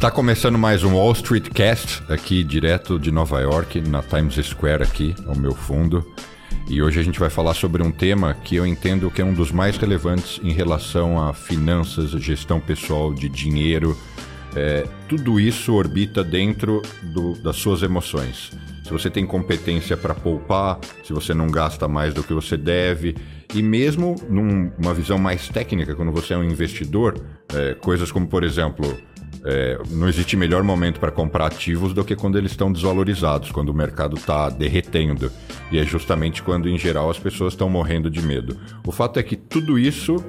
Está começando mais um Wall Street Cast, aqui direto de Nova York, na Times Square aqui, ao meu fundo. E hoje a gente vai falar sobre um tema que eu entendo que é um dos mais relevantes em relação a finanças, gestão pessoal de dinheiro. É, tudo isso orbita dentro do, das suas emoções. Se você tem competência para poupar, se você não gasta mais do que você deve, e mesmo numa visão mais técnica, quando você é um investidor, é, coisas como, por exemplo, é, não existe melhor momento para comprar ativos do que quando eles estão desvalorizados, quando o mercado está derretendo. E é justamente quando, em geral, as pessoas estão morrendo de medo. O fato é que tudo isso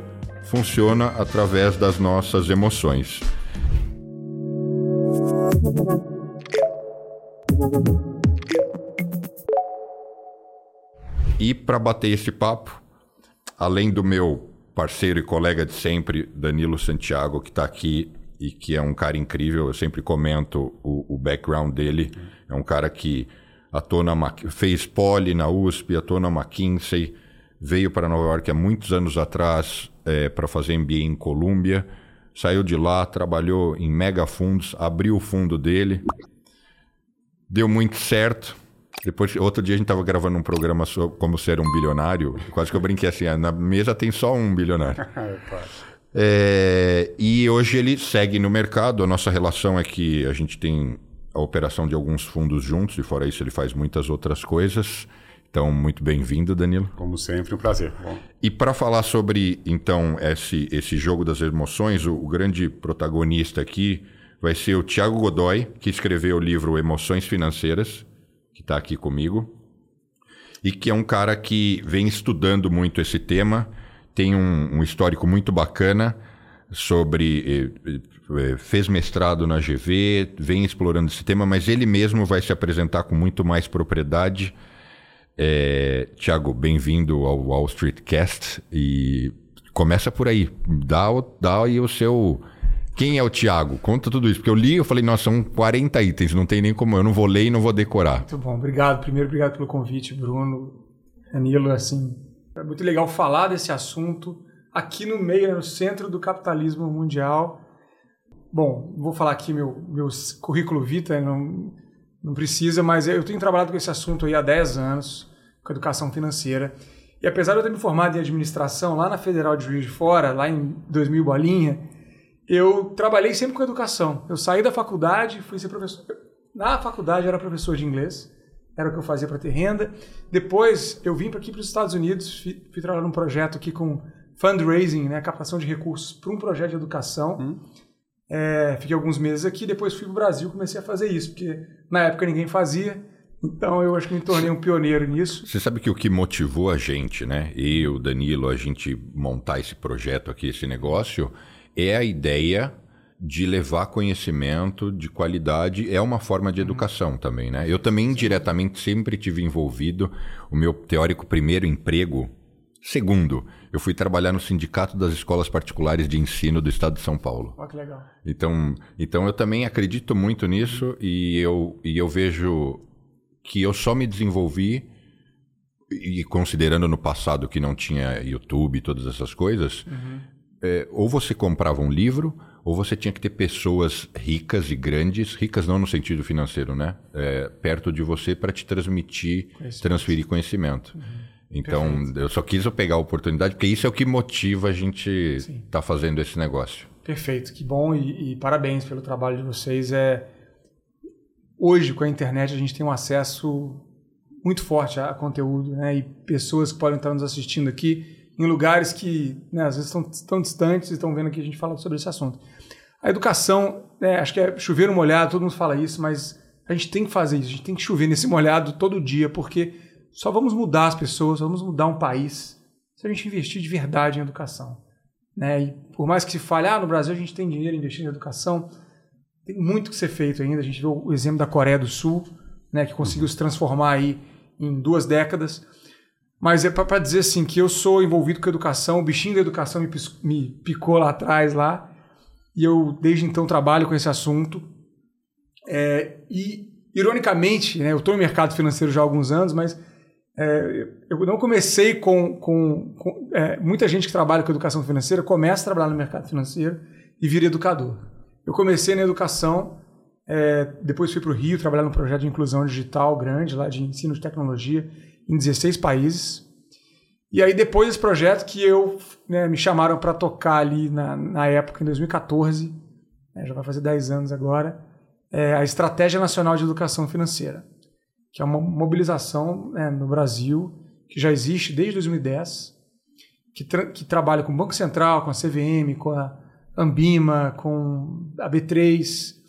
funciona através das nossas emoções. E para bater esse papo, além do meu parceiro e colega de sempre, Danilo Santiago, que está aqui e que é um cara incrível. Eu sempre comento o, o background dele. É um cara que atuou na, fez poli na USP, atuou na McKinsey, veio para Nova York há muitos anos atrás é, para fazer MBA em Colômbia. Saiu de lá, trabalhou em mega fundos, abriu o fundo dele, deu muito certo. Depois, outro dia a gente estava gravando um programa sobre como ser um bilionário. Quase que eu brinquei assim: ah, na mesa tem só um bilionário. É, e hoje ele segue no mercado. A nossa relação é que a gente tem a operação de alguns fundos juntos, e fora isso ele faz muitas outras coisas. Então, muito bem-vindo, Danilo. Como sempre, um prazer. Bom. E para falar sobre, então, esse, esse jogo das emoções, o, o, grande protagonista aqui vai ser o Tiago Godoy, que escreveu o livro Emoções Financeiras, que está aqui comigo, e que é um cara que vem estudando muito esse tema tem um, um histórico muito bacana sobre. Eh, eh, fez mestrado na GV, vem explorando esse tema, mas ele mesmo vai se apresentar com muito mais propriedade. É, Tiago, bem-vindo ao Wall Street Cast e começa por aí. Dá, dá aí o seu. Quem é o Tiago? Conta tudo isso. Porque eu li e falei, nossa, são 40 itens, não tem nem como. Eu não vou ler e não vou decorar. Muito bom, obrigado. Primeiro, obrigado pelo convite, Bruno. Danilo, assim, é muito legal falar desse assunto aqui no meio, né, no centro do capitalismo mundial. Bom, vou falar aqui meu, meu currículo vitae, não, não precisa, mas eu tenho trabalhado com esse assunto aí há 10 anos, com educação financeira. E apesar de eu ter me formado em administração lá na Federal de Juiz de Fora, lá em 2000 bolinha, eu trabalhei sempre com educação. Eu saí da faculdade, fui ser professor. Na faculdade eu era professor de inglês era o que eu fazia para ter renda. Depois eu vim para aqui para os Estados Unidos, fui, fui, trabalhar num projeto aqui com fundraising, né, captação de recursos para um projeto de educação. Hum. É, fiquei alguns meses aqui, depois fui para o Brasil e comecei a fazer isso, porque na época ninguém fazia. Então eu acho que me tornei um pioneiro nisso. Você sabe que o que motivou a gente, né? Eu, Danilo, a gente montar esse projeto aqui, esse negócio, é a ideia de levar conhecimento de qualidade é uma forma de uhum. educação também, né? Eu também indiretamente sempre tive envolvido o meu teórico primeiro emprego. Segundo, eu fui trabalhar no Sindicato das Escolas Particulares de Ensino do Estado de São Paulo. Oh, que legal. Então, então eu também acredito muito nisso e eu, e eu vejo que eu só me desenvolvi e considerando no passado que não tinha YouTube e todas essas coisas, uhum. é, ou você comprava um livro ou você tinha que ter pessoas ricas e grandes, ricas não no sentido financeiro, né? É, perto de você para te transmitir, conhecimento. transferir conhecimento. Uhum. Então, Perfeito. eu só quis eu pegar a oportunidade, porque isso é o que motiva a gente estar tá fazendo esse negócio. Perfeito, que bom e, e, parabéns pelo trabalho de vocês. É hoje com a internet a gente tem um acesso muito forte a, a conteúdo, né? E pessoas que podem estar nos assistindo aqui em lugares que né, às vezes estão tão distantes e estão vendo que a gente fala sobre esse assunto. A educação, né, acho que é chover molhado, todo mundo fala isso, mas a gente tem que fazer isso, a gente tem que chover nesse molhado todo dia, porque só vamos mudar as pessoas, só vamos mudar um país se a gente investir de verdade em educação. Né? E por mais que se fale, ah, no Brasil a gente tem dinheiro investindo em educação, tem muito que ser feito ainda. A gente viu o exemplo da Coreia do Sul, né, que conseguiu se transformar aí em duas décadas. Mas é para dizer assim que eu sou envolvido com a educação, o bichinho da educação me, me picou lá atrás lá, e eu desde então trabalho com esse assunto. É, e ironicamente, né, eu estou no mercado financeiro já há alguns anos, mas é, eu não comecei com, com, com é, muita gente que trabalha com educação financeira começa a trabalhar no mercado financeiro e vira educador. Eu comecei na educação, é, depois fui para o Rio trabalhar num projeto de inclusão digital grande, lá de ensino de tecnologia, em 16 países. E aí, depois desse projeto, que eu né, me chamaram para tocar ali na, na época, em 2014, né, já vai fazer 10 anos agora, é a Estratégia Nacional de Educação Financeira, que é uma mobilização né, no Brasil, que já existe desde 2010, que, tra que trabalha com o Banco Central, com a CVM, com a Ambima, com a B3,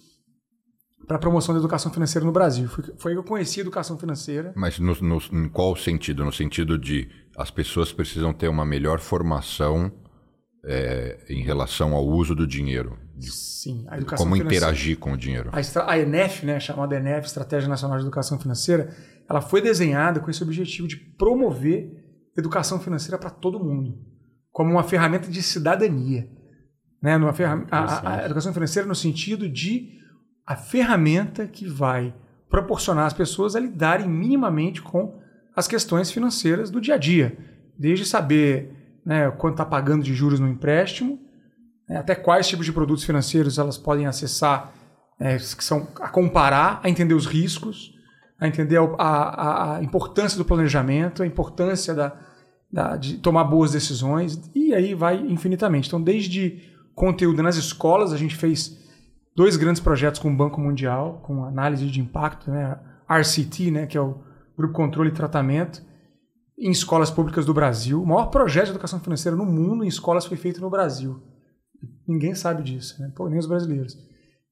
para a promoção da educação financeira no Brasil. Foi, foi que eu conheci a educação financeira. Mas no, no, em qual sentido? No sentido de as pessoas precisam ter uma melhor formação é, em relação ao uso do dinheiro. Sim, a educação Como interagir com o dinheiro. A, a ENEF, né, chamada ENEF, Estratégia Nacional de Educação Financeira, ela foi desenhada com esse objetivo de promover educação financeira para todo mundo, como uma ferramenta de cidadania. Né? Numa ferram a, a, educação financeira no sentido de a ferramenta que vai proporcionar às pessoas a lidarem minimamente com as questões financeiras do dia a dia, desde saber né, quanto está pagando de juros no empréstimo, né, até quais tipos de produtos financeiros elas podem acessar, é, que são a comparar, a entender os riscos, a entender a, a, a importância do planejamento, a importância da, da, de tomar boas decisões, e aí vai infinitamente. Então, desde conteúdo nas escolas, a gente fez dois grandes projetos com o Banco Mundial, com análise de impacto, né, RCT, né, que é o Grupo Controle e Tratamento, em escolas públicas do Brasil. O maior projeto de educação financeira no mundo em escolas foi feito no Brasil. Ninguém sabe disso, né? Pô, nem os brasileiros.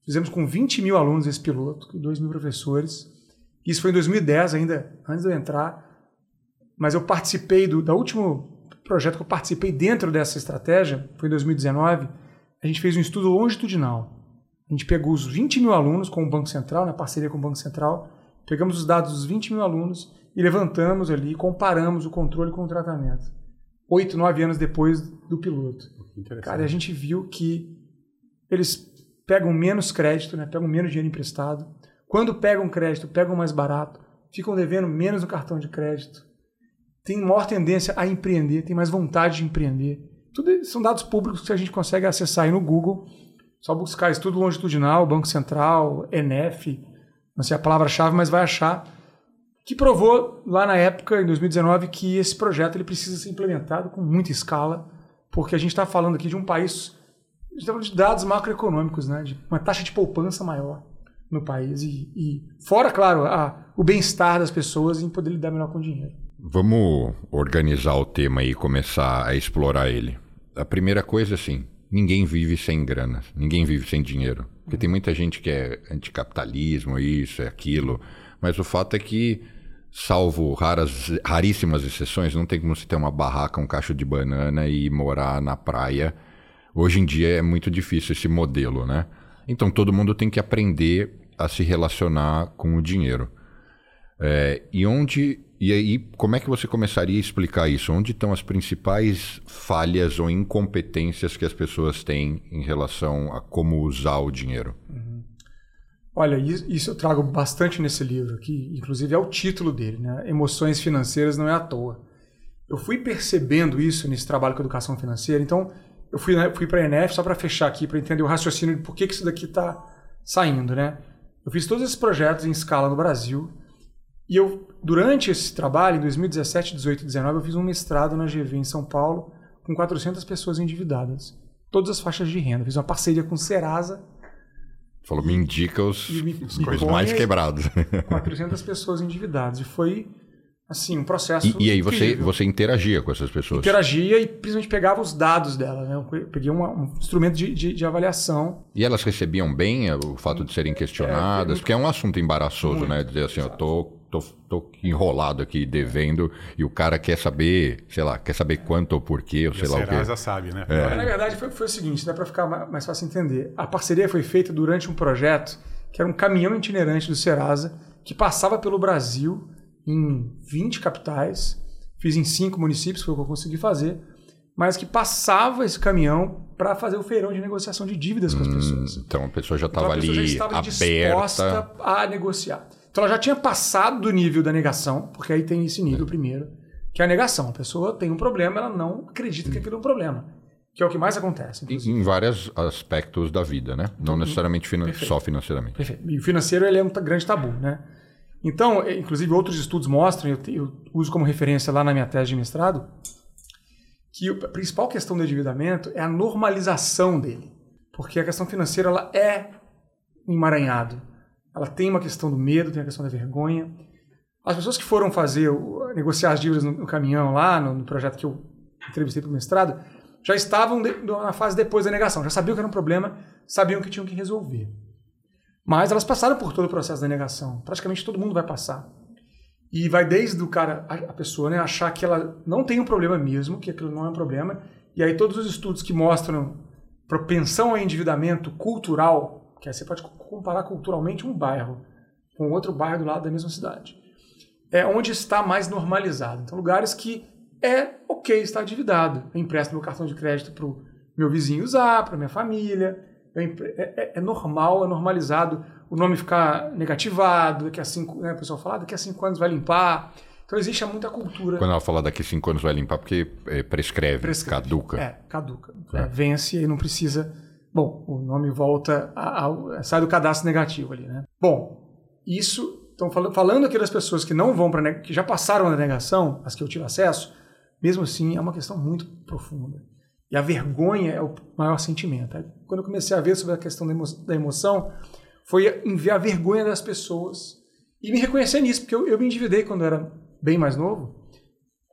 Fizemos com 20 mil alunos esse piloto, 2 mil professores. Isso foi em 2010 ainda, antes de eu entrar. Mas eu participei do da último projeto que eu participei dentro dessa estratégia, foi em 2019. A gente fez um estudo longitudinal. A gente pegou os 20 mil alunos com o Banco Central, na parceria com o Banco Central, pegamos os dados dos 20 mil alunos e levantamos ali, comparamos o controle com o tratamento. Oito, nove anos depois do piloto. Cara, a gente viu que eles pegam menos crédito, né? pegam menos dinheiro emprestado, quando pegam crédito, pegam mais barato, ficam devendo menos no cartão de crédito, tem maior tendência a empreender, tem mais vontade de empreender. Tudo são dados públicos que a gente consegue acessar aí no Google. Só buscar estudo longitudinal, Banco Central, ENEF, não sei a palavra-chave, mas vai achar que provou lá na época, em 2019, que esse projeto ele precisa ser implementado com muita escala, porque a gente está falando aqui de um país tá de dados macroeconômicos, né, de uma taxa de poupança maior no país e, e fora, claro, a, o bem-estar das pessoas em poder lidar melhor com o dinheiro. Vamos organizar o tema e começar a explorar ele. A primeira coisa, assim, ninguém vive sem grana, ninguém vive sem dinheiro. Porque tem muita gente que é anticapitalismo, isso, é aquilo, mas o fato é que, salvo raras, raríssimas exceções, não tem como você ter uma barraca, um cacho de banana e morar na praia. Hoje em dia é muito difícil esse modelo, né? Então todo mundo tem que aprender a se relacionar com o dinheiro. É, e onde e aí como é que você começaria a explicar isso? Onde estão as principais falhas ou incompetências que as pessoas têm em relação a como usar o dinheiro? Uhum. Olha, isso eu trago bastante nesse livro, que inclusive é o título dele, né? Emoções financeiras não é à toa. Eu fui percebendo isso nesse trabalho com educação financeira, então eu fui, né, fui para a ENF só para fechar aqui, para entender o raciocínio de por que, que isso daqui está saindo, né? Eu fiz todos esses projetos em escala no Brasil e eu, durante esse trabalho, em 2017, 18 e 19, eu fiz um mestrado na GV em São Paulo com 400 pessoas endividadas, todas as faixas de renda. Fiz uma parceria com Serasa. Falou, me indica os, me, os me coisas mais quebrados. 400 pessoas endividadas. E foi assim, um processo. E, e aí você, você interagia com essas pessoas? Interagia e principalmente pegava os dados dela. Né? Eu peguei uma, um instrumento de, de, de, avaliação. E elas recebiam bem eh, o fato de serem questionadas? É, porque é um assunto embaraçoso, muito, né? Dizer assim, exato. eu tô, tô, tô enrolado aqui devendo e o cara quer saber, sei lá, quer saber quanto ou porquê, ou sei lá o quê. já sabe, né? É. Na verdade, foi, foi o seguinte, dá para ficar mais fácil entender. A parceria foi feita durante um projeto que era um caminhão itinerante do Serasa que passava pelo Brasil em 20 capitais, fiz em 5 municípios, foi o que eu consegui fazer, mas que passava esse caminhão para fazer o feirão de negociação de dívidas com as hum, pessoas. Então a pessoa já estava então, ali já estava aberta. disposta a negociar. Então ela já tinha passado do nível da negação, porque aí tem esse nível é. primeiro, que é a negação. A pessoa tem um problema, ela não acredita que aquilo é um problema. que é o que mais acontece. Em, em vários aspectos da vida, né? Não necessariamente finan só financeiramente. Perfeito. E o financeiro ele é um grande tabu, né? Então, inclusive outros estudos mostram, eu, eu uso como referência lá na minha tese de mestrado, que a principal questão do endividamento é a normalização dele. Porque a questão financeira ela é um emaranhado. Ela tem uma questão do medo, tem a questão da vergonha. As pessoas que foram fazer, negociar as dívidas no, no caminhão lá, no, no, projeto que eu entrevistei para o mestrado, já estavam de, na fase depois da negação, já sabiam que era um problema, sabiam que tinham que resolver. Mas elas passaram por todo o processo da negação. Praticamente todo mundo vai passar. E vai desde o cara, a pessoa, né, achar que ela não tem um problema mesmo, que aquilo não é um problema. E aí todos os estudos que mostram propensão ao endividamento cultural, que aí você pode comparar culturalmente um bairro com outro bairro do lado da mesma cidade, é onde está mais normalizado. Então, lugares que é ok estar endividado. Eu empresto meu cartão de crédito para o meu vizinho usar, para minha família. É, é, é, normal, é normalizado o nome ficar negativado, daqui a cinco, né, o pessoal fala, ah, daqui a cinco anos vai limpar. Então existe muita cultura. Quando ela fala daqui a cinco anos vai limpar, porque é, prescreve, prescreve, caduca. É, caduca. É. vence e não precisa. Bom, o nome volta, a, a, sai do cadastro negativo ali, né? Bom, isso. Então, falando aqui das pessoas que não vão para que já passaram na negação, as que eu tive acesso, mesmo assim é uma questão muito profunda. E a vergonha é o maior sentimento. Quando eu comecei a ver sobre a questão da, da emoção, foi em ver a vergonha das pessoas e me reconhecer nisso, porque eu, eu me endividei quando eu era bem mais novo,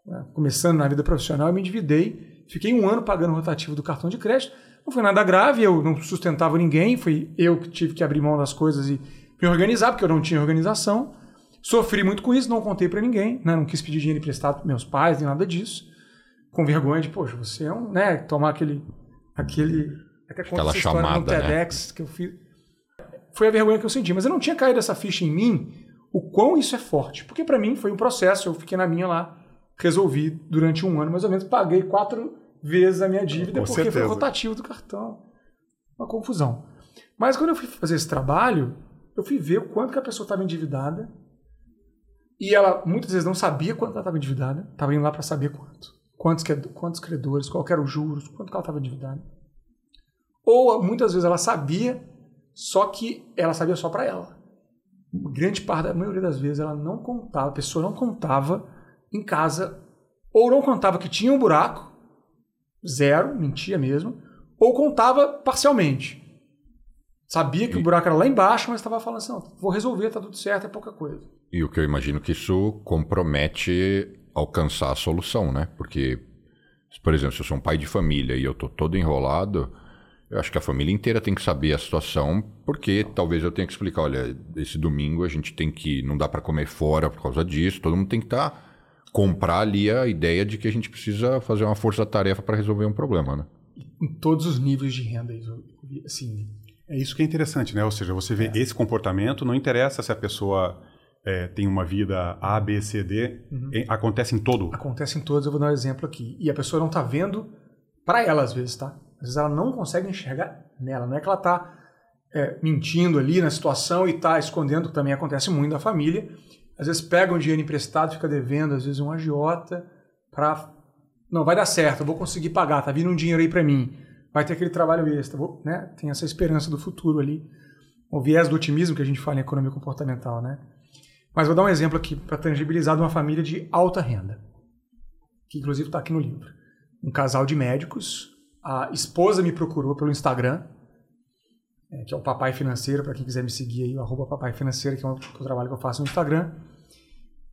né? começando na vida profissional, eu me endividei, fiquei um ano pagando o rotativo do cartão de crédito, não foi nada grave, eu não sustentava ninguém, foi eu que tive que abrir mão das coisas e me organizar, porque eu não tinha organização. Sofri muito com isso, não contei para ninguém, né? não quis pedir dinheiro emprestado para meus pais, nem nada disso com vergonha de, poxa, você é um, né, tomar aquele, aquele, Aquela chamada, no? TEDx né? que eu fiz. Foi a vergonha que eu senti, mas eu não tinha caído essa ficha em mim, o quão isso é forte. Porque para mim foi um processo, eu fiquei na minha lá, resolvi durante um ano mais ou menos, paguei quatro vezes a minha dívida com porque certeza. foi rotativo do cartão. Uma confusão. Mas quando eu fui fazer esse trabalho, eu fui ver o quanto que a pessoa estava endividada. E ela muitas vezes não sabia quanto ela estava endividada, estava indo lá para saber quanto quantos, quantos credores, qual eram os juros, quanto ela estava endividada. Ou muitas vezes ela sabia, só que ela sabia só para ela. Grande parte, a maioria das vezes, ela não contava, a pessoa não contava em casa, ou não contava que tinha um buraco, zero, mentia mesmo, ou contava parcialmente. Sabia que e... o buraco era lá embaixo, mas estava falando assim: não, vou resolver, tá tudo certo, é pouca coisa. E o que eu imagino que isso compromete alcançar a solução, né? Porque, por exemplo, se eu sou um pai de família e eu tô todo enrolado, eu acho que a família inteira tem que saber a situação, porque talvez eu tenha que explicar, olha, esse domingo a gente tem que, não dá para comer fora por causa disso, todo mundo tem que estar tá, comprar ali a ideia de que a gente precisa fazer uma força-tarefa para resolver um problema, né? Em todos os níveis de renda, assim. É isso que é interessante, né? Ou seja, você vê é. esse comportamento, não interessa se a pessoa é, tem uma vida A, B, C, D, uhum. em, acontece em todo? Acontece em todos, eu vou dar um exemplo aqui. E a pessoa não está vendo para ela às vezes, tá? Às vezes ela não consegue enxergar nela. Não é que ela está é, mentindo ali na situação e está escondendo, que também acontece muito da família. Às vezes pega um dinheiro emprestado, fica devendo, às vezes um agiota, para. Não, vai dar certo, eu vou conseguir pagar, tá vindo um dinheiro aí para mim, vai ter aquele trabalho extra, vou, né? tem essa esperança do futuro ali. O viés do otimismo que a gente fala em economia comportamental, né? Mas vou dar um exemplo aqui para tangibilizar de uma família de alta renda, que inclusive está aqui no livro. Um casal de médicos, a esposa me procurou pelo Instagram, é, que é o Papai Financeiro, para quem quiser me seguir aí, o arroba Papai Financeiro, que é que é o trabalho que eu faço no Instagram,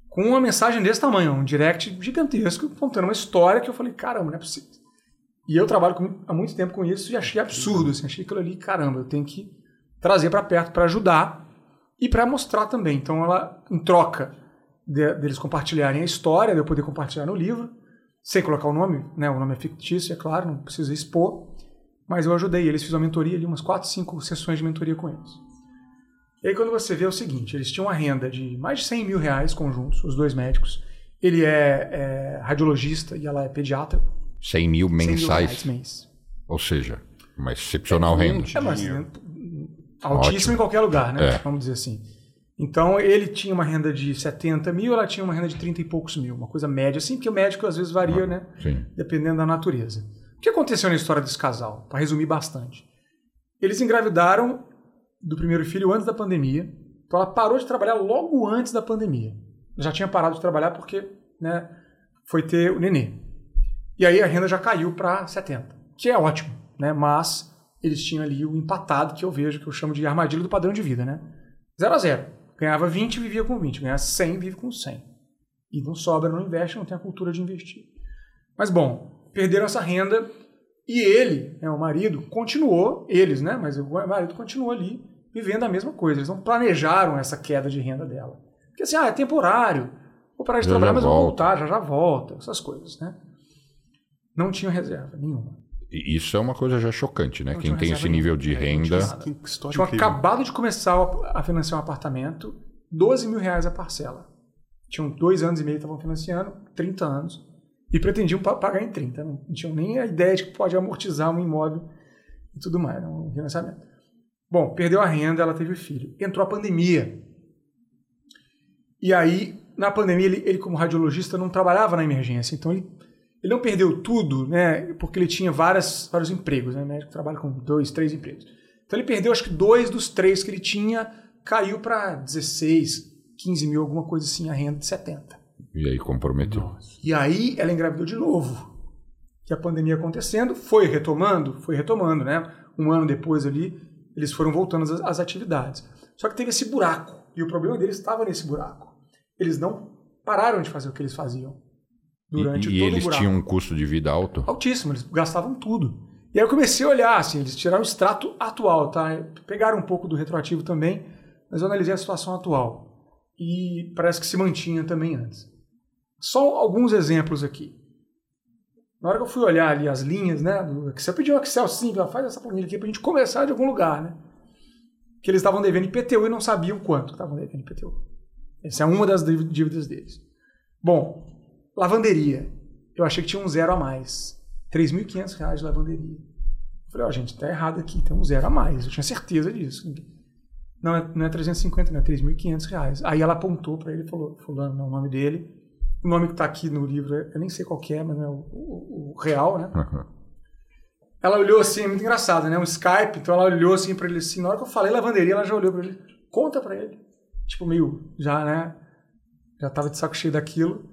com uma mensagem desse tamanho, um direct gigantesco, contando uma história que eu falei, caramba, não é possível. E eu trabalho com, há muito tempo com isso e achei absurdo, assim, achei aquilo ali, caramba, eu tenho que trazer para perto para ajudar e para mostrar também. Então, ela, em troca de, deles compartilharem a história, de eu poder compartilhar no livro, sem colocar o nome, né? O nome é fictício, é claro, não precisa expor, mas eu ajudei eles, fiz uma mentoria ali, umas 4, 5 sessões de mentoria com eles. E aí quando você vê é o seguinte, eles tinham uma renda de mais de 100 mil reais conjuntos, os dois médicos. Ele é, é radiologista e ela é pediatra. 100 mil mensais? 100 mil mês. Ou seja, uma excepcional é, renda. É, mas Altíssimo Ótimo. em qualquer lugar, né? É. Vamos dizer assim. Então ele tinha uma renda de 70 mil, ela tinha uma renda de 30 e poucos mil, uma coisa média assim, porque o médico às vezes varia, ah, né? Sim. Dependendo da natureza. Que aconteceu na história desse casal? Para resumir bastante. Eles engravidaram do primeiro filho antes da pandemia. Então ela parou de trabalhar logo antes da pandemia. Já tinha parado de trabalhar porque né, foi ter o nenê. E aí a renda já caiu para 70, que é ótimo, né? Mas eles tinham ali o empatado que eu vejo, que eu chamo de armadilha do padrão de vida, né? 0 a 0. Ganhava 20, vivia com 20. Ganhava 100, vive com 100. E não sobra, não investe, não tem a cultura de investir. Mas bom, perderam essa renda e ele, né, o marido, continuou, eles, né? Mas o marido continuou ali vivendo a mesma coisa. Eles não planejaram essa queda de renda dela. Porque assim, ah, é temporário. Vou parar de já trabalhar, já mas volta. vou voltar, já já volta, essas coisas, né? Não tinha reserva nenhuma. Isso é uma coisa já chocante, né? Não Quem tem esse nível de renda. Tinha, tinha acabado de começar a financiar um apartamento, 12 mil reais a parcela. Tinham dois anos e meio, estavam financiando, 30 anos, e pretendiam pagar em 30. Não tinham nem a ideia de que pode amortizar um imóvel e tudo mais, um financiamento. Bom, perdeu a renda, ela teve filho. Entrou a pandemia. E aí, na pandemia, ele, ele como radiologista não trabalhava na emergência, então ele ele não perdeu tudo, né? Porque ele tinha várias, vários empregos, né? O médico trabalha com dois, três empregos. Então ele perdeu, acho que dois dos três que ele tinha, caiu para 16, 15 mil, alguma coisa assim, a renda de 70. E aí comprometeu. Nossa. E aí ela engravidou de novo. Que a pandemia acontecendo, foi retomando, foi retomando, né? Um ano depois ali, eles foram voltando às, às atividades. Só que teve esse buraco. E o problema deles estava nesse buraco. Eles não pararam de fazer o que eles faziam durante e, e eles tinham um custo de vida alto? Altíssimo, eles gastavam tudo. E aí eu comecei a olhar, assim, eles tiraram o extrato atual, tá? Pegaram um pouco do retroativo também, mas eu analisei a situação atual. E parece que se mantinha também antes. Só alguns exemplos aqui. Na hora que eu fui olhar ali as linhas, né, do Excel, eu um Excel simples, faz essa planilha aqui pra gente começar de algum lugar, né? Que eles estavam devendo IPTU e não sabiam quanto estavam devendo IPTU. Essa é uma das dívidas deles. Bom, Lavanderia. Eu achei que tinha um zero a mais. R$ 3.500 de lavanderia. Eu falei, ó, oh, gente, tá errado aqui, tem um zero a mais. Eu tinha certeza disso. Não, é, não é 350, não é 3.500 reais. Aí ela apontou para ele e falou, fulano, é o nome dele. O nome que tá aqui no livro, eu nem sei qual é, mas é o, o, o real, né? Uhum. Ela olhou assim, é muito engraçado, né? Um Skype, então ela olhou assim para ele assim, na hora que eu falei lavanderia, ela já olhou para ele, conta para ele. Tipo, meio, já, né? Já tava de saco cheio daquilo.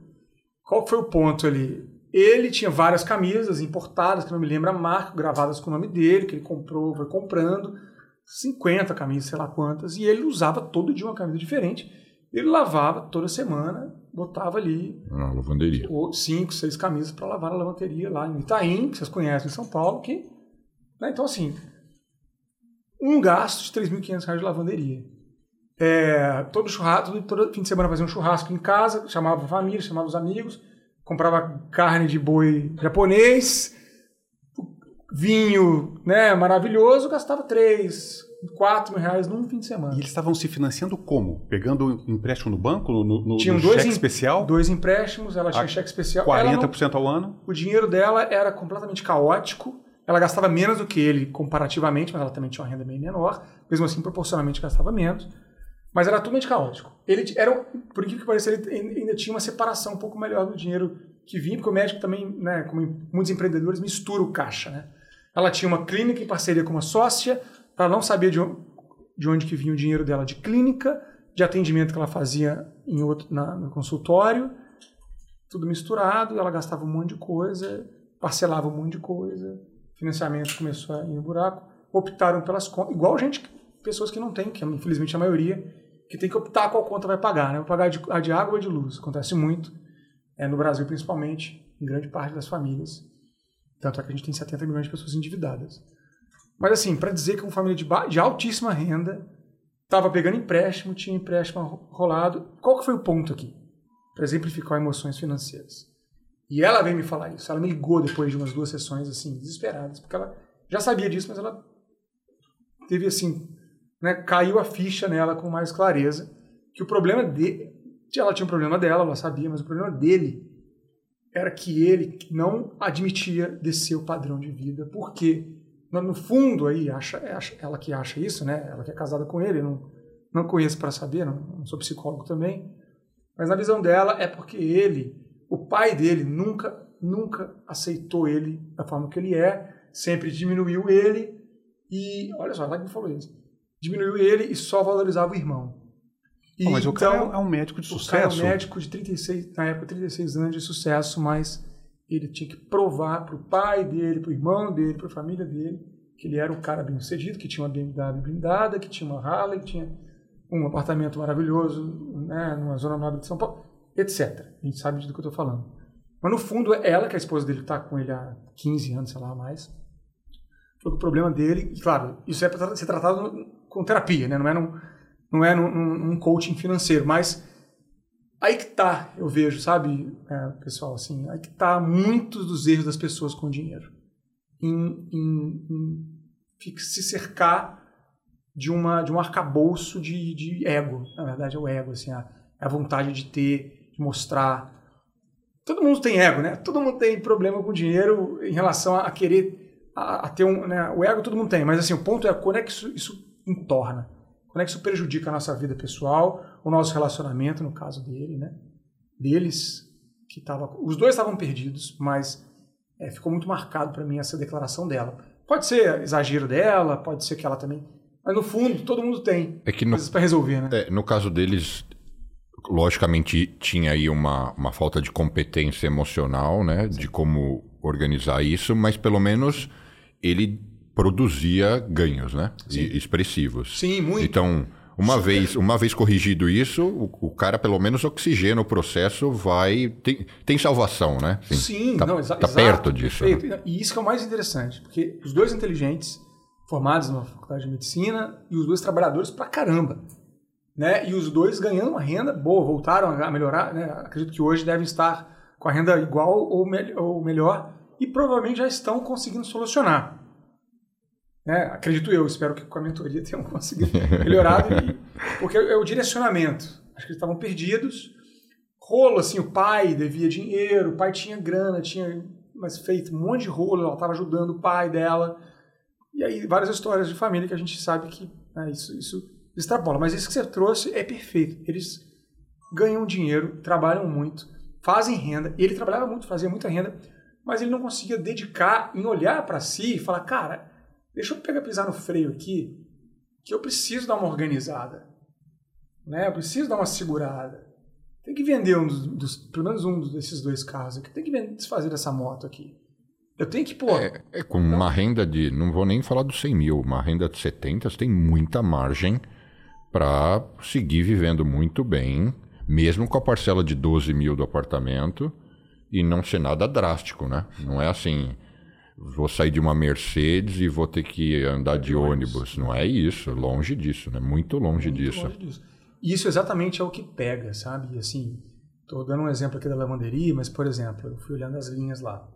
Qual foi o ponto ali? Ele tinha várias camisas importadas, que não me lembro a marca, gravadas com o nome dele, que ele comprou, foi comprando, 50 camisas, sei lá quantas, e ele usava todo dia uma camisa diferente. Ele lavava toda semana, botava ali. Na lavanderia. Cinco, seis camisas para lavar na lavanderia lá em Itaim, que vocês conhecem em São Paulo. Que, né? Então, assim, um gasto de R$ 3.500 de lavanderia. É, todo churrasco, todo fim de semana fazia um churrasco em casa, chamava a família, chamava os amigos, comprava carne de boi japonês, vinho né, maravilhoso, gastava 3, 4 mil reais num fim de semana. E eles estavam se financiando como? Pegando empréstimo no banco, no, no, Tinham no dois cheque especial? Dois empréstimos, ela tinha a cheque especial. 40% não, ao ano? O dinheiro dela era completamente caótico. Ela gastava menos do que ele comparativamente, mas ela também tinha uma renda bem menor. Mesmo assim, proporcionalmente gastava menos. Mas era totalmente caótico. Ele era, por incrível que pareça, ele ainda tinha uma separação um pouco melhor do dinheiro que vinha, porque o médico também, né, como muitos empreendedores, mistura o caixa, né? Ela tinha uma clínica em parceria com uma sócia, ela não sabia de onde, de onde que vinha o dinheiro dela de clínica, de atendimento que ela fazia em outro, na, no consultório, tudo misturado, ela gastava um monte de coisa, parcelava um monte de coisa, financiamento começou a ir no buraco, optaram pelas contas, igual gente, pessoas que não têm, que é, infelizmente a maioria, que tem que optar qual conta vai pagar, né? Vai pagar a de água ou de luz. Acontece muito, é, no Brasil principalmente, em grande parte das famílias. Tanto é que a gente tem 70 milhões de pessoas endividadas. Mas assim, para dizer que uma família de, de altíssima renda estava pegando empréstimo, tinha empréstimo rolado, qual que foi o ponto aqui? Para exemplificar emoções financeiras. E ela veio me falar isso. Ela me ligou depois de umas duas sessões, assim, desesperadas, porque ela já sabia disso, mas ela teve assim né, caiu a ficha nela com mais clareza que o problema dele, ela tinha um problema dela, ela sabia, mas o problema dele era que ele não admitia descer o padrão de vida, porque no fundo aí acha, acha ela que acha isso, né? Ela que é casada com ele, não não conheço para saber, não, não sou psicólogo também, mas na visão dela é porque ele, o pai dele nunca nunca aceitou ele da forma que ele é, sempre diminuiu ele e, olha só, lá que me falou isso, diminuiu ele e só valorizava o irmão. E, mas o cara então, é um médico de sucesso. O cara é um médico de 36, na época, 36 anos de sucesso, mas ele tinha que provar para o pai dele, para o irmão dele, para a família dele, que ele era um cara bem sucedido, que tinha uma BMW blindada, que tinha uma Harley, que tinha um apartamento maravilhoso, né, numa zona nobre de São Paulo, etc. A gente sabe do que eu estou falando. Mas no fundo é ela, que é a esposa dele, está com ele há 15 anos, sei lá, mais. Foi o problema dele, e claro, isso é para ser tratado com terapia, né? não é num, não é num, num coaching financeiro, mas aí que tá, eu vejo, sabe, é, pessoal, assim, aí que tá muitos dos erros das pessoas com dinheiro. Em, em, em se cercar de, uma, de um arcabouço de, de ego. Na verdade, é o ego, assim, a, a vontade de ter, de mostrar. Todo mundo tem ego, né? Todo mundo tem problema com dinheiro em relação a, a querer a, a, ter um. Né? O ego todo mundo tem, mas assim, o ponto é quando é que isso, isso entorna? Quando é que isso prejudica a nossa vida pessoal, o nosso relacionamento, no caso dele, né? Deles, que tava. Os dois estavam perdidos, mas é, ficou muito marcado para mim essa declaração dela. Pode ser exagero dela, pode ser que ela também. Mas no fundo, todo mundo tem é que no, coisas para resolver, né? É, no caso deles, logicamente tinha aí uma, uma falta de competência emocional, né? Sim. De como organizar isso, mas pelo menos ele produzia ganhos, né? Expressivos. Sim, muito. Então, uma vez, uma vez corrigido isso, o, o, cara pelo menos oxigena o processo, vai tem, tem salvação, né? Sim, Sim tá, não, exa tá perto disso. Né? E isso que é o mais interessante, porque os dois inteligentes, formados na faculdade de medicina, e os dois trabalhadores pra caramba. Né? E os dois ganhando uma renda boa, voltaram a melhorar, né? Acredito que hoje devem estar com a renda igual ou, me ou melhor, e provavelmente já estão conseguindo solucionar. Né? Acredito eu, espero que com a mentoria tenham conseguido melhorar, porque é o direcionamento. Acho que eles estavam perdidos. Rolo, assim, o pai devia dinheiro, o pai tinha grana, tinha mas feito um monte de rolo, ela estava ajudando o pai dela. E aí, várias histórias de família que a gente sabe que né, isso, isso extrapola. Mas isso que você trouxe é perfeito. Eles ganham dinheiro, trabalham muito, fazem renda. E ele trabalhava muito, fazia muita renda, mas ele não conseguia dedicar em olhar para si e falar, cara, Deixa eu pegar pisar no freio aqui, que eu preciso dar uma organizada. Né? Eu preciso dar uma segurada. Tem que vender um dos, dos pelo menos um desses dois carros aqui. Tem que vender, desfazer dessa moto aqui. Eu tenho que, pô. É, é com então, uma renda de. Não vou nem falar dos 100 mil. Uma renda de 70, você tem muita margem para seguir vivendo muito bem, mesmo com a parcela de 12 mil do apartamento, e não ser nada drástico, né? Não é assim vou sair de uma Mercedes e vou ter que andar de ônibus. Não é isso, longe disso, né? Muito longe Muito disso. Longe disso. Isso exatamente é o que pega, sabe? Assim, estou dando um exemplo aqui da lavanderia, mas, por exemplo, eu fui olhando as linhas lá.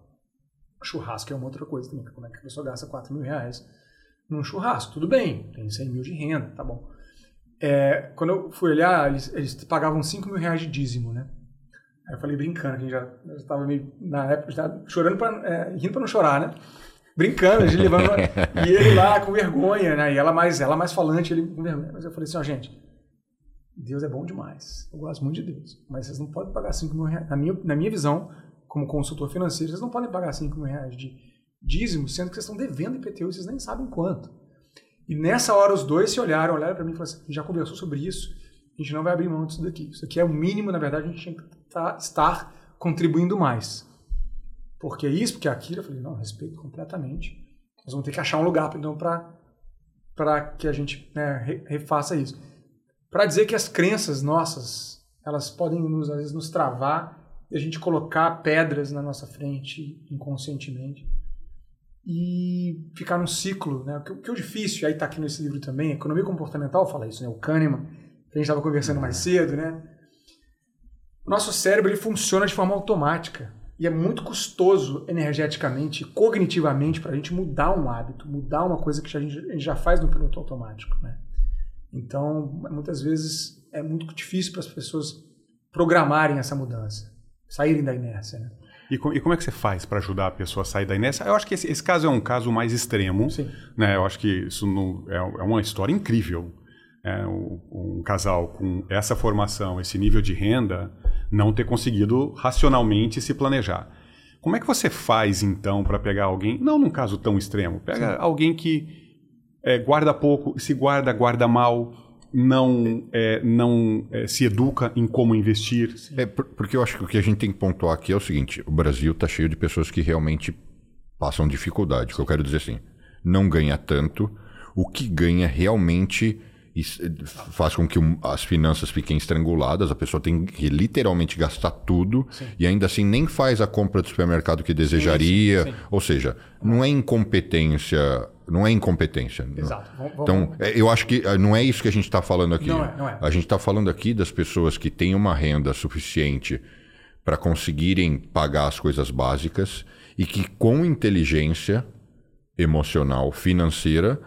Churrasco é uma outra coisa também. Como é que a pessoa gasta 4 mil reais num churrasco? Tudo bem, tem 100 mil de renda, tá bom. É, quando eu fui olhar, eles, eles pagavam 5 mil reais de dízimo, né? Aí eu falei brincando, que a gente já estava meio, na época, já chorando pra, é, rindo para não chorar, né? Brincando, a gente levando. e ele lá com vergonha, né? E ela mais, ela mais falante, ele com vergonha. Mas eu falei assim, ó, gente, Deus é bom demais. Eu gosto muito de Deus. Mas vocês não podem pagar 5 mil reais. Na minha, na minha visão, como consultor financeiro, vocês não podem pagar 5 mil reais de dízimo, sendo que vocês estão devendo IPTU e vocês nem sabem quanto. E nessa hora os dois se olharam, olharam para mim e falaram assim, já conversou sobre isso, a gente não vai abrir mão disso daqui. Isso aqui é o mínimo, na verdade, a gente tinha que tá, estar contribuindo mais. Porque isso, porque aquilo. Eu falei, não, respeito completamente. Nós vamos ter que achar um lugar então, para que a gente né, refaça isso. Para dizer que as crenças nossas, elas podem, nos, às vezes, nos travar e a gente colocar pedras na nossa frente inconscientemente e ficar num ciclo, né? O que, o que é difícil, aí está aqui nesse livro também, Economia Comportamental fala isso, né? O Kahneman, que a gente estava conversando mais cedo, né? O nosso cérebro ele funciona de forma automática e é muito custoso energeticamente, cognitivamente, para a gente mudar um hábito, mudar uma coisa que a gente, a gente já faz no piloto automático. Né? Então, muitas vezes é muito difícil para as pessoas programarem essa mudança, saírem da inércia. Né? E, e, como é que você faz para ajudar a pessoa a sair da inércia? Eu acho que esse, esse caso é um caso mais extremo. Sim. Né? Eu acho que isso não, é, é uma história incrível. É, um, um, casal com essa formação, esse nível de renda, não ter conseguido racionalmente se planejar. Como é que você faz, então, para pegar alguém, não num caso tão extremo, pega Sim. alguém que é, guarda pouco, se guarda, guarda mal, não, é, não é, se educa em como investir. É, porque eu acho que o que a gente tem que pontuar aqui é o seguinte: o Brasil está cheio de pessoas que realmente passam dificuldade. O que eu quero dizer assim, não ganha tanto, o que ganha realmente faz com que as finanças fiquem estranguladas, a pessoa tem que literalmente gastar tudo sim. e ainda assim nem faz a compra do supermercado que desejaria. Sim, sim, Ou seja, não é incompetência. Não é incompetência. Exato. Então, é, eu acho que eh, não é isso que a gente está falando aqui. Não é, não é. A gente está falando aqui das pessoas que têm uma renda suficiente para conseguirem pagar as coisas básicas e que com inteligência emocional, financeira,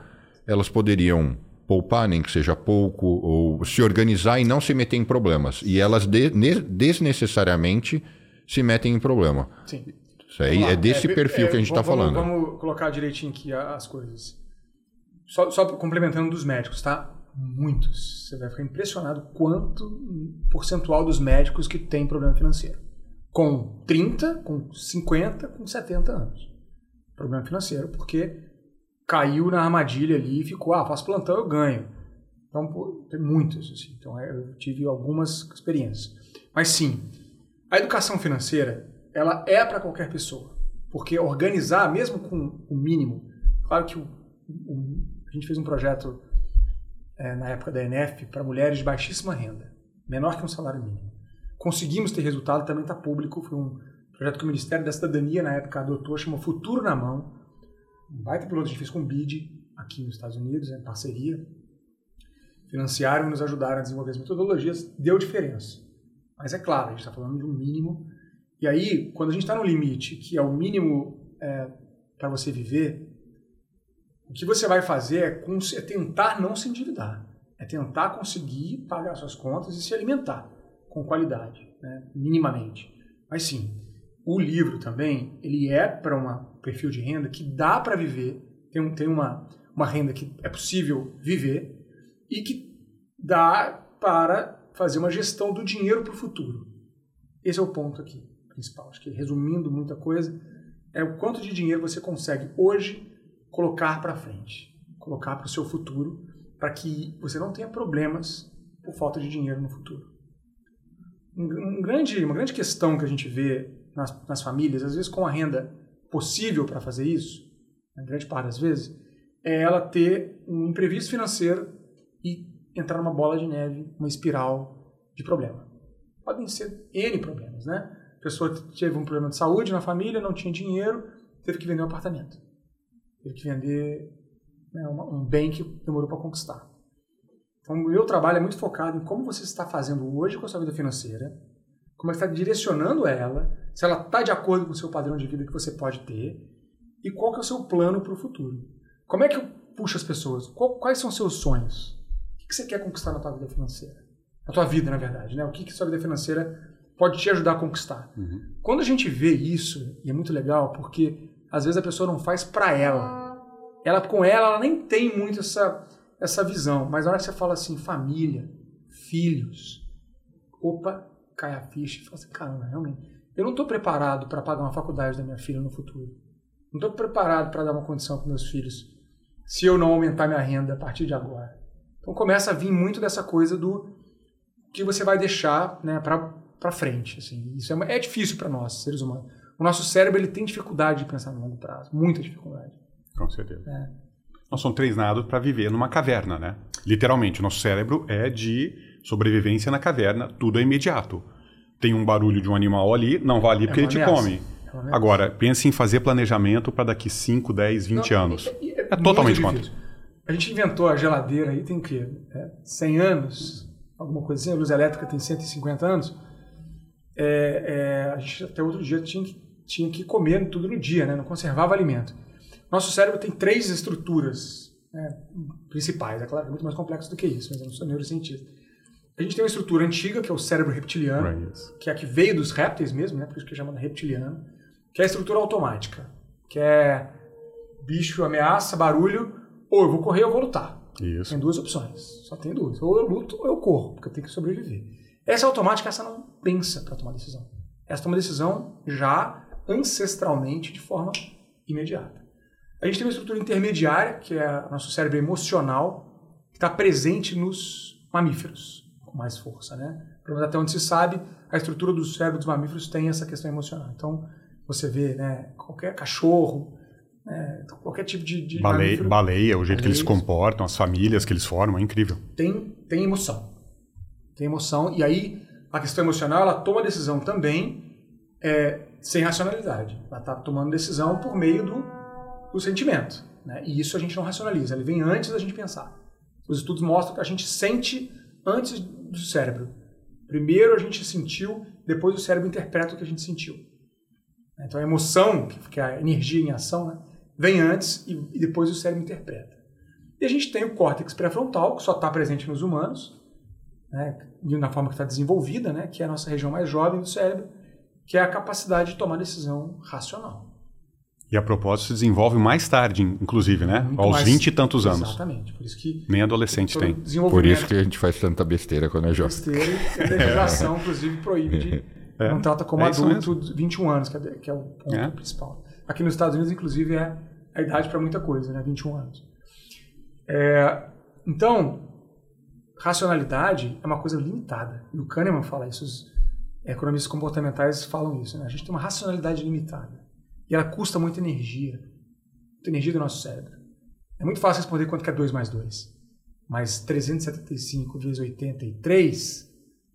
elas poderiam poupar, nem que seja pouco, ou se organizar e não se meter em problemas. E elas de, desnecessariamente se metem em problema. Sim. Isso aí é desse é, perfil é, que a gente está falando. Vamos colocar direitinho aqui as coisas. Só, só complementando dos médicos, tá? Muitos. Você vai ficar impressionado quanto percentual dos médicos que tem problema financeiro. Com 30, com 50, com 70 anos. Problema financeiro, porque caiu na armadilha ali e ficou, ah, faço plantão, eu ganho. Então, pô, tem muitos, assim. Então, é, eu tive algumas experiências. Mas sim, a educação financeira, ela é para qualquer pessoa. Porque organizar, mesmo com o mínimo, claro que o, o, a gente fez um projeto é, na época da ENF para mulheres de baixíssima renda, menor que um salário mínimo. Conseguimos ter resultado, também está público, foi um projeto que o Ministério da Cidadania na época adotou, chama Futuro na Mão, um baita piloto a gente fez com o BID aqui nos Estados Unidos, em parceria. Financiaram e nos ajudaram a desenvolver as metodologias, deu diferença. Mas é claro, a gente está falando de um mínimo. E aí, quando a gente está no limite, que é o mínimo é, para você viver, o que você vai fazer é, é tentar não se endividar. É tentar conseguir pagar suas contas e se alimentar com qualidade, né? minimamente. Mas sim, o livro também, ele é para um perfil de renda que dá para viver, tem, tem uma, uma renda que é possível viver e que dá para fazer uma gestão do dinheiro para o futuro. Esse é o ponto aqui principal. Acho que resumindo muita coisa, é o quanto de dinheiro você consegue hoje colocar para frente, colocar para o seu futuro, para que você não tenha problemas por falta de dinheiro no futuro. Um, um grande, uma grande questão que a gente vê nas, nas famílias, às vezes com a renda possível para fazer isso, na grande parte das vezes, é ela ter um imprevisto financeiro e entrar numa bola de neve, uma espiral de problema. Podem ser N problemas, né? A pessoa teve um problema de saúde na família, não tinha dinheiro, teve que vender um apartamento. Teve que vender né, um bem que demorou para conquistar. Então, o meu trabalho é muito focado em como você está fazendo hoje com a sua vida financeira, como é está direcionando ela, se ela está de acordo com o seu padrão de vida que você pode ter e qual que é o seu plano para o futuro. Como é que eu puxo as pessoas? Qual, quais são os seus sonhos? O que você quer conquistar na tua vida financeira? Na tua vida, na verdade, né? O que, que sua vida financeira pode te ajudar a conquistar? Uhum. Quando a gente vê isso, e é muito legal, porque às vezes a pessoa não faz para ela. Ela com ela, ela nem tem muito essa, essa visão. Mas na hora que você fala assim, família, filhos, opa, cai a ficha e fala assim, caramba, realmente, eu não estou preparado para pagar uma faculdade da minha filha no futuro. Não estou preparado para dar uma condição para meus filhos se eu não aumentar minha renda a partir de agora. Então começa a vir muito dessa coisa do que você vai deixar né, para frente. Assim. Isso é, é difícil para nós, seres humanos. O nosso cérebro ele tem dificuldade de pensar no longo prazo, muita dificuldade. Com certeza. É. Nós somos treinados para viver numa caverna, né? Literalmente, nosso cérebro é de sobrevivência na caverna, tudo é imediato. Tem um barulho de um animal ali, não vai ali porque é ele te come. É Agora, pense em fazer planejamento para daqui 5, 10, 20 não, anos. É, é, é totalmente contra. A gente inventou a geladeira aí tem que é, 100 anos, alguma coisa assim, a luz elétrica tem 150 anos. É, é, a gente até outro dia tinha que, tinha que comer tudo no dia, né? não conservava alimento. Nosso cérebro tem três estruturas né, principais, é claro, é muito mais complexo do que isso, mas eu não sou neurocientista. A gente tem uma estrutura antiga, que é o cérebro reptiliano, right, que é a que veio dos répteis mesmo, né? por isso que chama reptiliano, que é a estrutura automática, que é bicho ameaça, barulho, ou eu vou correr ou eu vou lutar. Isso. Tem duas opções, só tem duas. Ou eu luto ou eu corro, porque eu tenho que sobreviver. Essa é automática, essa não pensa para tomar decisão. Essa toma decisão já ancestralmente de forma imediata. A gente tem uma estrutura intermediária, que é o nosso cérebro emocional, que está presente nos mamíferos, com mais força. Né? Pelo menos até onde se sabe, a estrutura do cérebro dos mamíferos tem essa questão emocional. Então, você vê né, qualquer cachorro, né, qualquer tipo de, de baleia, baleia, o jeito que eles se comportam, as famílias que eles formam, é incrível. Tem, tem emoção. Tem emoção. E aí, a questão emocional, ela toma decisão também é, sem racionalidade. Ela está tomando decisão por meio do, do sentimento. Né? E isso a gente não racionaliza. Ele vem antes da gente pensar. Os estudos mostram que a gente sente antes do cérebro. Primeiro a gente sentiu, depois o cérebro interpreta o que a gente sentiu. Então a emoção, que é a energia em ação, né, vem antes e, depois o cérebro interpreta. E a gente tem o córtex pré-frontal, que só está presente nos humanos, né, na forma que está desenvolvida, né, que é a nossa região mais jovem do cérebro, que é a capacidade de tomar decisão racional. E a propósito se desenvolve mais tarde, inclusive, né? Muito Aos vinte e tantos anos. Exatamente. Por isso que Nem adolescente tem. Por isso que a gente faz tanta besteira quando é jovem. Besteira e a legislação, é. inclusive, proíbe de... É. Não trata como é adulto 21 anos, que é, o ponto é. principal. Aqui nos Estados Unidos, inclusive, é a idade para muita coisa, né? 21 anos. É, então, racionalidade é uma coisa limitada. E o Kahneman fala isso, os economistas comportamentais falam isso. Né? A gente tem uma racionalidade limitada. E ela custa muita energia. Muita energia do nosso cérebro. É muito fácil responder quanto que é 2 mais 2. Mas 375 vezes 83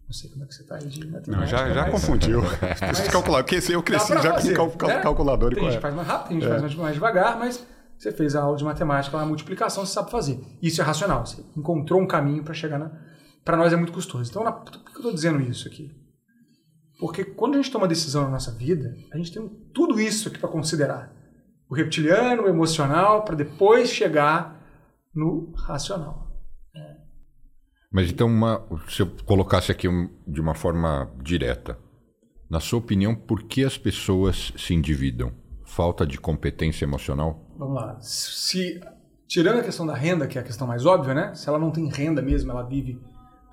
não sei como é que você está aí de matemática. Não, já, já confundiu. Preciso calcular. Porque eu cresci já fazer, com cal, né? calculador. Tem gente faz mais rápido, tem gente é. faz mais devagar, mas você fez a aula de matemática, a multiplicação, você sabe fazer. Isso é racional. Você encontrou um caminho para chegar na... Para nós é muito custoso. Então, na... por que eu estou dizendo isso aqui? Porque quando a gente toma decisão na nossa vida, a gente tem tudo isso aqui para considerar. O reptiliano, o emocional, para depois chegar no racional. Mas então, uma, se eu colocasse aqui um, de uma forma direta, na sua opinião, por que as pessoas se endividam? Falta de competência emocional? Vamos lá. Se, tirando a questão da renda, que é a questão mais óbvia, né? Se ela não tem renda mesmo, ela vive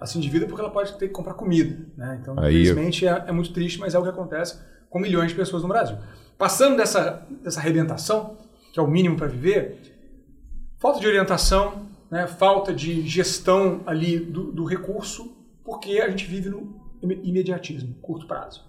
assim de vida porque ela pode ter que comprar comida, né? Então, Aí infelizmente, eu... é, é, muito triste, mas é o que acontece com milhões de pessoas no Brasil. Passando dessa, dessa arrebentação, que é o mínimo para viver, falta de orientação, né, falta de gestão ali do, do, recurso, porque a gente vive no imediatismo, curto prazo.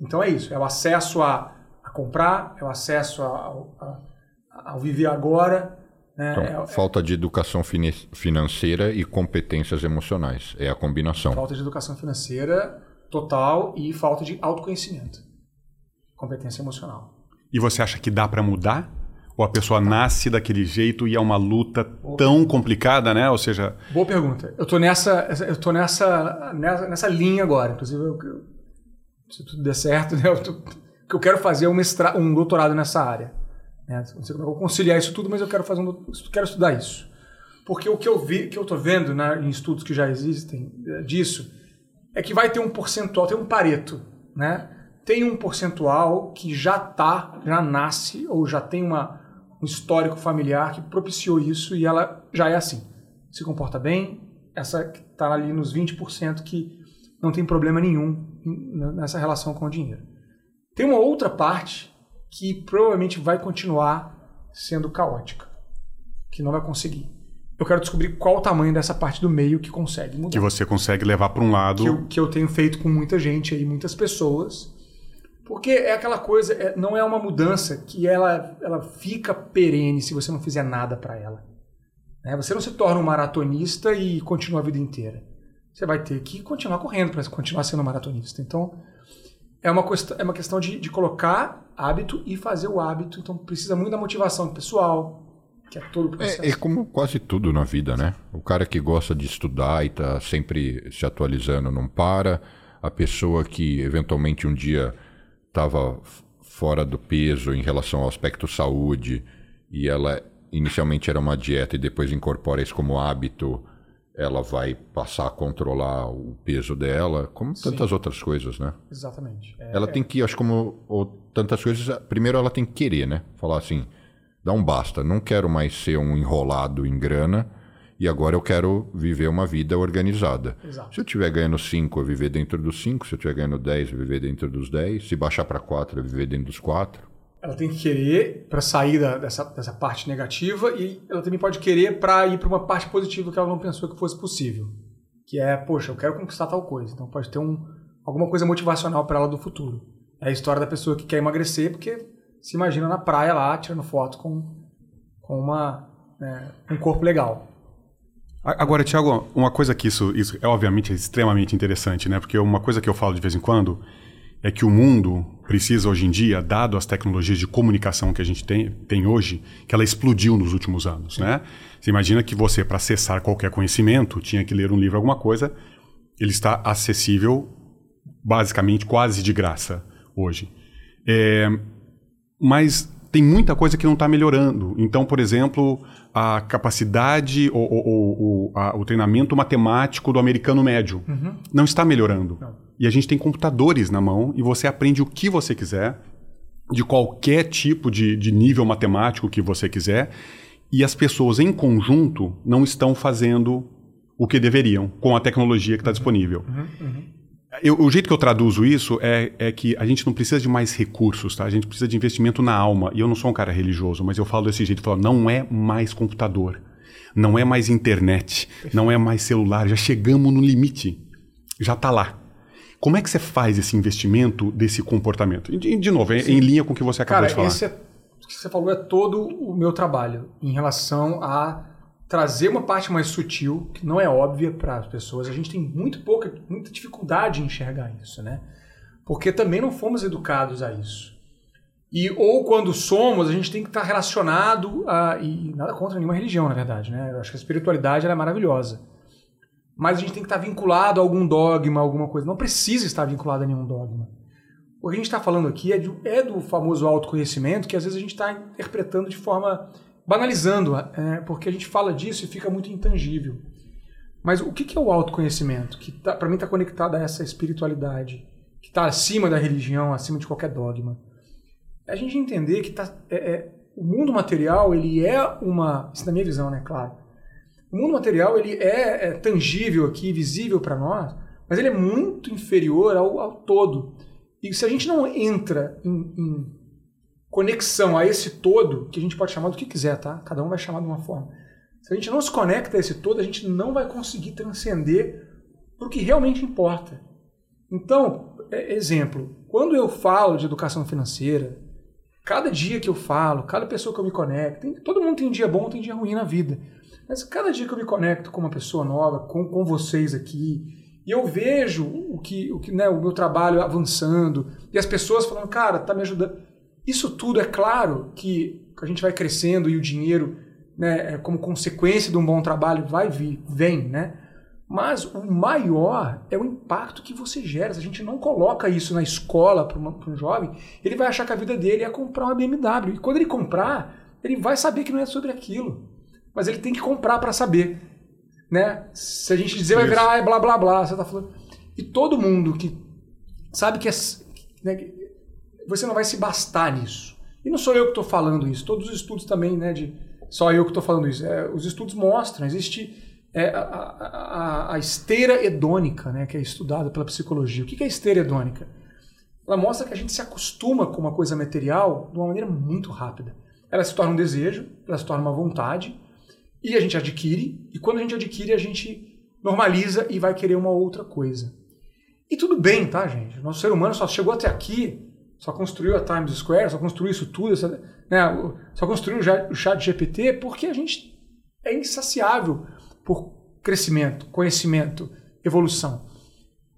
Então é isso, é o acesso a, a comprar, é o acesso ao viver agora. Né, então, é, é falta de educação financeira e competências emocionais, é a combinação. Falta de educação financeira total e falta de autoconhecimento, competência emocional. E você acha que dá para mudar? Ou a pessoa nasce daquele jeito e é uma luta tão complicada, né? Ou seja. Boa pergunta. Eu tô nessa, eu tô nessa, nessa, nessa linha agora. Inclusive, eu, se tudo der certo, né? Eu, tô, eu quero fazer um, mestrado, um doutorado nessa área. Né? Não sei como é eu vou conciliar isso tudo, mas eu quero fazer um, quero estudar isso. Porque o que eu vi, que eu estou vendo em estudos que já existem eh, disso, é que vai ter um percentual, tem um pareto, né? Tem um percentual que já tá, já nasce ou já tem uma um histórico familiar que propiciou isso e ela já é assim. Se comporta bem, essa está ali nos 20% que não tem problema nenhum nessa relação com o dinheiro. Tem uma outra parte que provavelmente vai continuar sendo caótica, que não vai conseguir. Eu quero descobrir qual o tamanho dessa parte do meio que consegue mudar. Que você consegue levar para um lado. Que eu, que eu tenho feito com muita gente aí, muitas pessoas, porque é aquela coisa, é, não é uma mudança que ela, ela fica perene se você não fizer nada para ela. Né? Você não se torna um maratonista e continua a vida inteira. Você vai ter que continuar correndo para continuar sendo um maratonista. Então, é uma, questão, é uma questão de, de colocar hábito e fazer o hábito. Então, precisa muito da motivação pessoal, que é todo o é, processo. É, é, como quase tudo na vida, né? O cara que gosta de estudar e está sempre se atualizando não para. A pessoa que eventualmente um dia estava fora do peso em relação ao aspecto saúde e ela inicialmente era uma dieta e depois incorpora isso como hábito, ela vai passar a controlar o peso dela, como tantas Sim. outras coisas, né? Exatamente. É, ela é... tem que, acho como ou, tantas coisas, primeiro ela tem que querer, né? Falar assim, dá um basta, não quero mais ser um enrolado em grana e agora eu quero viver uma vida organizada. Exato. Se eu estiver ganhando 5, eu viver dentro dos 5. Se eu estiver ganhando 10, eu viver dentro dos 10. Se baixar para 4, eu viver dentro dos 4. Ela tem que querer para sair da, dessa, dessa parte negativa e ela também pode querer para ir para uma parte positiva que ela não pensou que fosse possível. Que é, poxa, eu quero conquistar tal coisa. Então pode ter um, alguma coisa motivacional para ela do futuro. É a história da pessoa que quer emagrecer porque se imagina na praia lá, tirando foto com, com uma, né, um corpo legal. Agora, Tiago, uma coisa que isso, isso é obviamente extremamente interessante, né? Porque uma coisa que eu falo de vez em quando é que o mundo precisa hoje em dia, dado as tecnologias de comunicação que a gente tem, tem hoje, que ela explodiu nos últimos anos, né? Você imagina que você, para acessar qualquer conhecimento, tinha que ler um livro, alguma coisa, ele está acessível basicamente quase de graça hoje. É, mas tem muita coisa que não está melhorando. Então, por exemplo, a capacidade ou, ou, ou a, o treinamento matemático do americano médio Uhum. não está melhorando. Não. E a gente tem computadores na mão e você aprende o que você quiser, de qualquer tipo de, de nível matemático que você quiser, e as pessoas em conjunto não estão fazendo o que deveriam com a tecnologia que está disponível. Eu- o jeito que eu traduzo isso é, é que a gente não precisa de mais recursos, tá? A gente precisa de investimento na alma. E eu não sou um cara religioso, mas eu falo desse jeito, falo, não é mais computador, não é mais internet, não é mais celular, já chegamos no limite. Já está lá. Como é que você faz esse investimento desse comportamento? E, De, novo, é em linha com o que você acabou Cara, de falar. esse é, o que você falou é todo o meu trabalho em relação a trazer uma parte mais sutil, que não é óbvia para as pessoas. A gente tem muito pouca, muita dificuldade em enxergar isso, né? Porque também não fomos educados a isso. E ou quando somos, a gente tem que estar relacionado a e nada contra nenhuma religião, na verdade, né? Eu acho que a espiritualidade é maravilhosa. Mas a gente tem que estar vinculado a algum dogma, alguma coisa. Não precisa estar vinculado a nenhum dogma. O que a gente está falando aqui é, de- é do famoso autoconhecimento que às vezes a gente está interpretando de forma. banalizando, é, porque a gente fala disso e fica muito intangível. Mas o que, é o autoconhecimento? Que tá, para mim está conectado a essa espiritualidade, que está acima da religião, acima de qualquer dogma. É a gente entender que tá, é- é, o mundo material ele é uma. Isso na minha visão, né? Claro. O mundo material ele é, é tangível aqui, visível para nós, mas ele é muito inferior ao, ao todo. E se a gente não entra em, em conexão a esse todo, que a gente pode chamar do que quiser, tá? Cada um vai chamar de uma forma. Se a gente não se conecta a esse todo, a gente não vai conseguir transcender para o que realmente importa. Então, é- exemplo, quando eu falo de educação financeira, cada dia que eu falo, cada pessoa que eu me conecto, todo mundo tem um dia bom, tem dia ruim na vida. Mas cada dia que eu me conecto com uma pessoa nova, com, com vocês aqui, e eu vejo o que, o que né, o meu trabalho avançando, e as pessoas falando, cara, tá me ajudando. Isso tudo é claro que a gente vai crescendo e o dinheiro, né, é, como consequência de um bom trabalho, vai vir, vem, né? Mas o maior é o impacto que você gera. Se a gente não coloca isso na escola para um jovem, ele vai achar que a vida dele é comprar uma BMW. E quando ele comprar, ele vai saber que não é sobre aquilo. Mas ele tem que comprar para saber. Né? Se a gente dizer, vai virar ah, é blá blá blá. Você tá falando. E todo mundo que sabe que é, né, você não vai se bastar nisso. E não sou eu que estou falando isso. Todos os estudos também, né, de só eu que estou falando isso. É, os estudos mostram, existe é, a, a- a- esteira hedônica, né, que é estudada pela psicologia. O que é esteira hedônica? Ela mostra que a gente se acostuma com uma coisa material de uma maneira muito rápida. Ela se torna um desejo, ela se torna uma vontade, e a gente adquire, e quando a gente adquire, a gente normaliza e vai querer uma outra coisa. E tudo bem, tá, gente? Nosso ser humano só chegou até aqui, só construiu a Times Square, só construiu isso tudo, essa- né, só construiu o chat GPT porque a gente é insaciável por crescimento, conhecimento, evolução.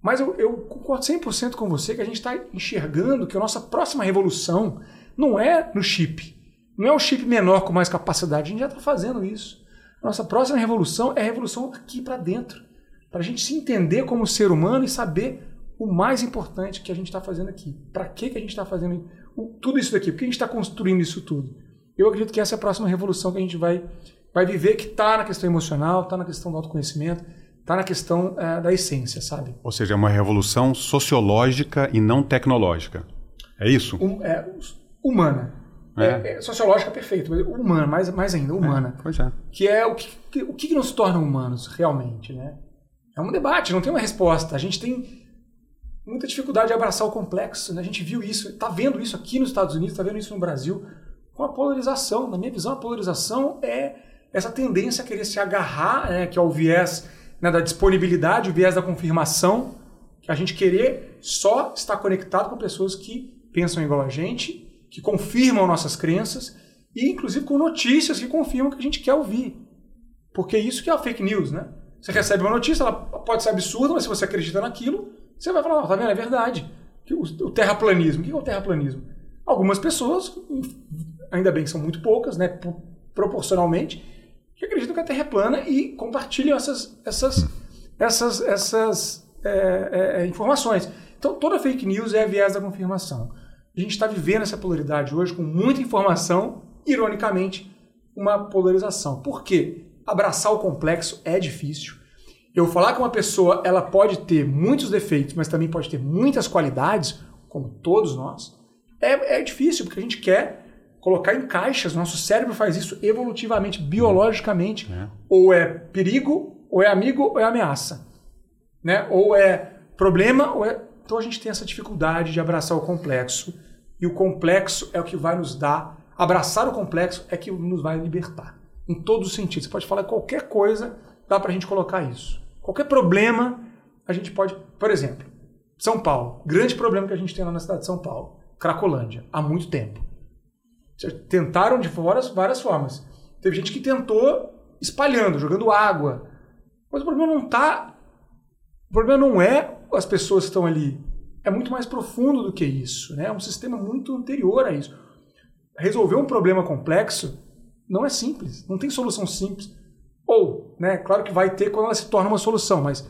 Mas eu, eu concordo 100% com você que a gente está enxergando que a nossa próxima revolução não é no chip. Não é o chip menor com mais capacidade. A gente já está fazendo isso. Nossa próxima revolução é a revolução aqui para dentro. Para a gente se entender como ser humano e saber o mais importante que a gente está fazendo aqui. Para que, que a gente está fazendo tudo isso daqui? Por que a gente está construindo isso tudo? Eu acredito que essa é a próxima revolução que a gente vai, vai viver, que está na questão emocional, está na questão do autoconhecimento, está na questão eh, da essência, sabe? Ou seja, é uma revolução sociológica e não tecnológica. É isso? Hum- é, humana. É, é sociológica perfeito, mas humana, mais, mais ainda, humana. É, pois é. Que é o que, que, o que nos torna humanos realmente, né? É um debate, não tem uma resposta. A gente tem muita dificuldade de abraçar o complexo. Né? A gente viu isso, está vendo isso aqui nos Estados Unidos, está vendo isso no Brasil, com a polarização. Na minha visão, a polarização é essa tendência a querer se agarrar, né, que é o viés né, da disponibilidade, o viés da confirmação, que a gente querer só estar conectado com pessoas que pensam igual a gente, que confirmam nossas crenças e inclusive com notícias que confirmam que a gente quer ouvir. Porque é isso que é a fake news, né? Você recebe uma notícia, ela pode ser absurda, mas se você acredita naquilo, você vai falar, oh, tá vendo, é verdade. O terraplanismo, o que é o terraplanismo? Algumas pessoas, ainda bem que são muito poucas, né, proporcionalmente, que acreditam que a Terra é plana e compartilham essas, essas, essas, essas é, é, é informações. Então, toda fake news é viés da confirmação. A gente está vivendo essa polaridade hoje com muita informação, ironicamente, uma polarização. Por quê? Abraçar o complexo é difícil. Eu falar que uma pessoa ela pode ter muitos defeitos, mas também pode ter muitas qualidades, como todos nós, é, é difícil, porque a gente quer colocar em caixas. Nosso cérebro faz isso evolutivamente, biologicamente. É. Ou é perigo, ou é amigo, ou é ameaça. Né? Ou é problema, ou é. Então a gente tem essa dificuldade de abraçar o complexo. E o complexo é o que vai nos dar. Abraçar o complexo é que nos vai libertar. Em todos os sentidos. Você pode falar qualquer coisa, dá para a gente colocar isso. Qualquer problema, a gente pode. Por exemplo, São Paulo. Grande problema que a gente tem lá na cidade de São Paulo. Cracolândia. Há muito tempo. Tentaram de várias, várias formas. Teve gente que tentou espalhando, jogando água. Mas o problema não está. O problema não é as pessoas que estão ali. É muito mais profundo do que isso. Né? É um sistema muito anterior a isso. Resolver um problema complexo não é simples. Não tem solução simples. Ou, né, claro que vai ter quando ela se torna uma solução, mas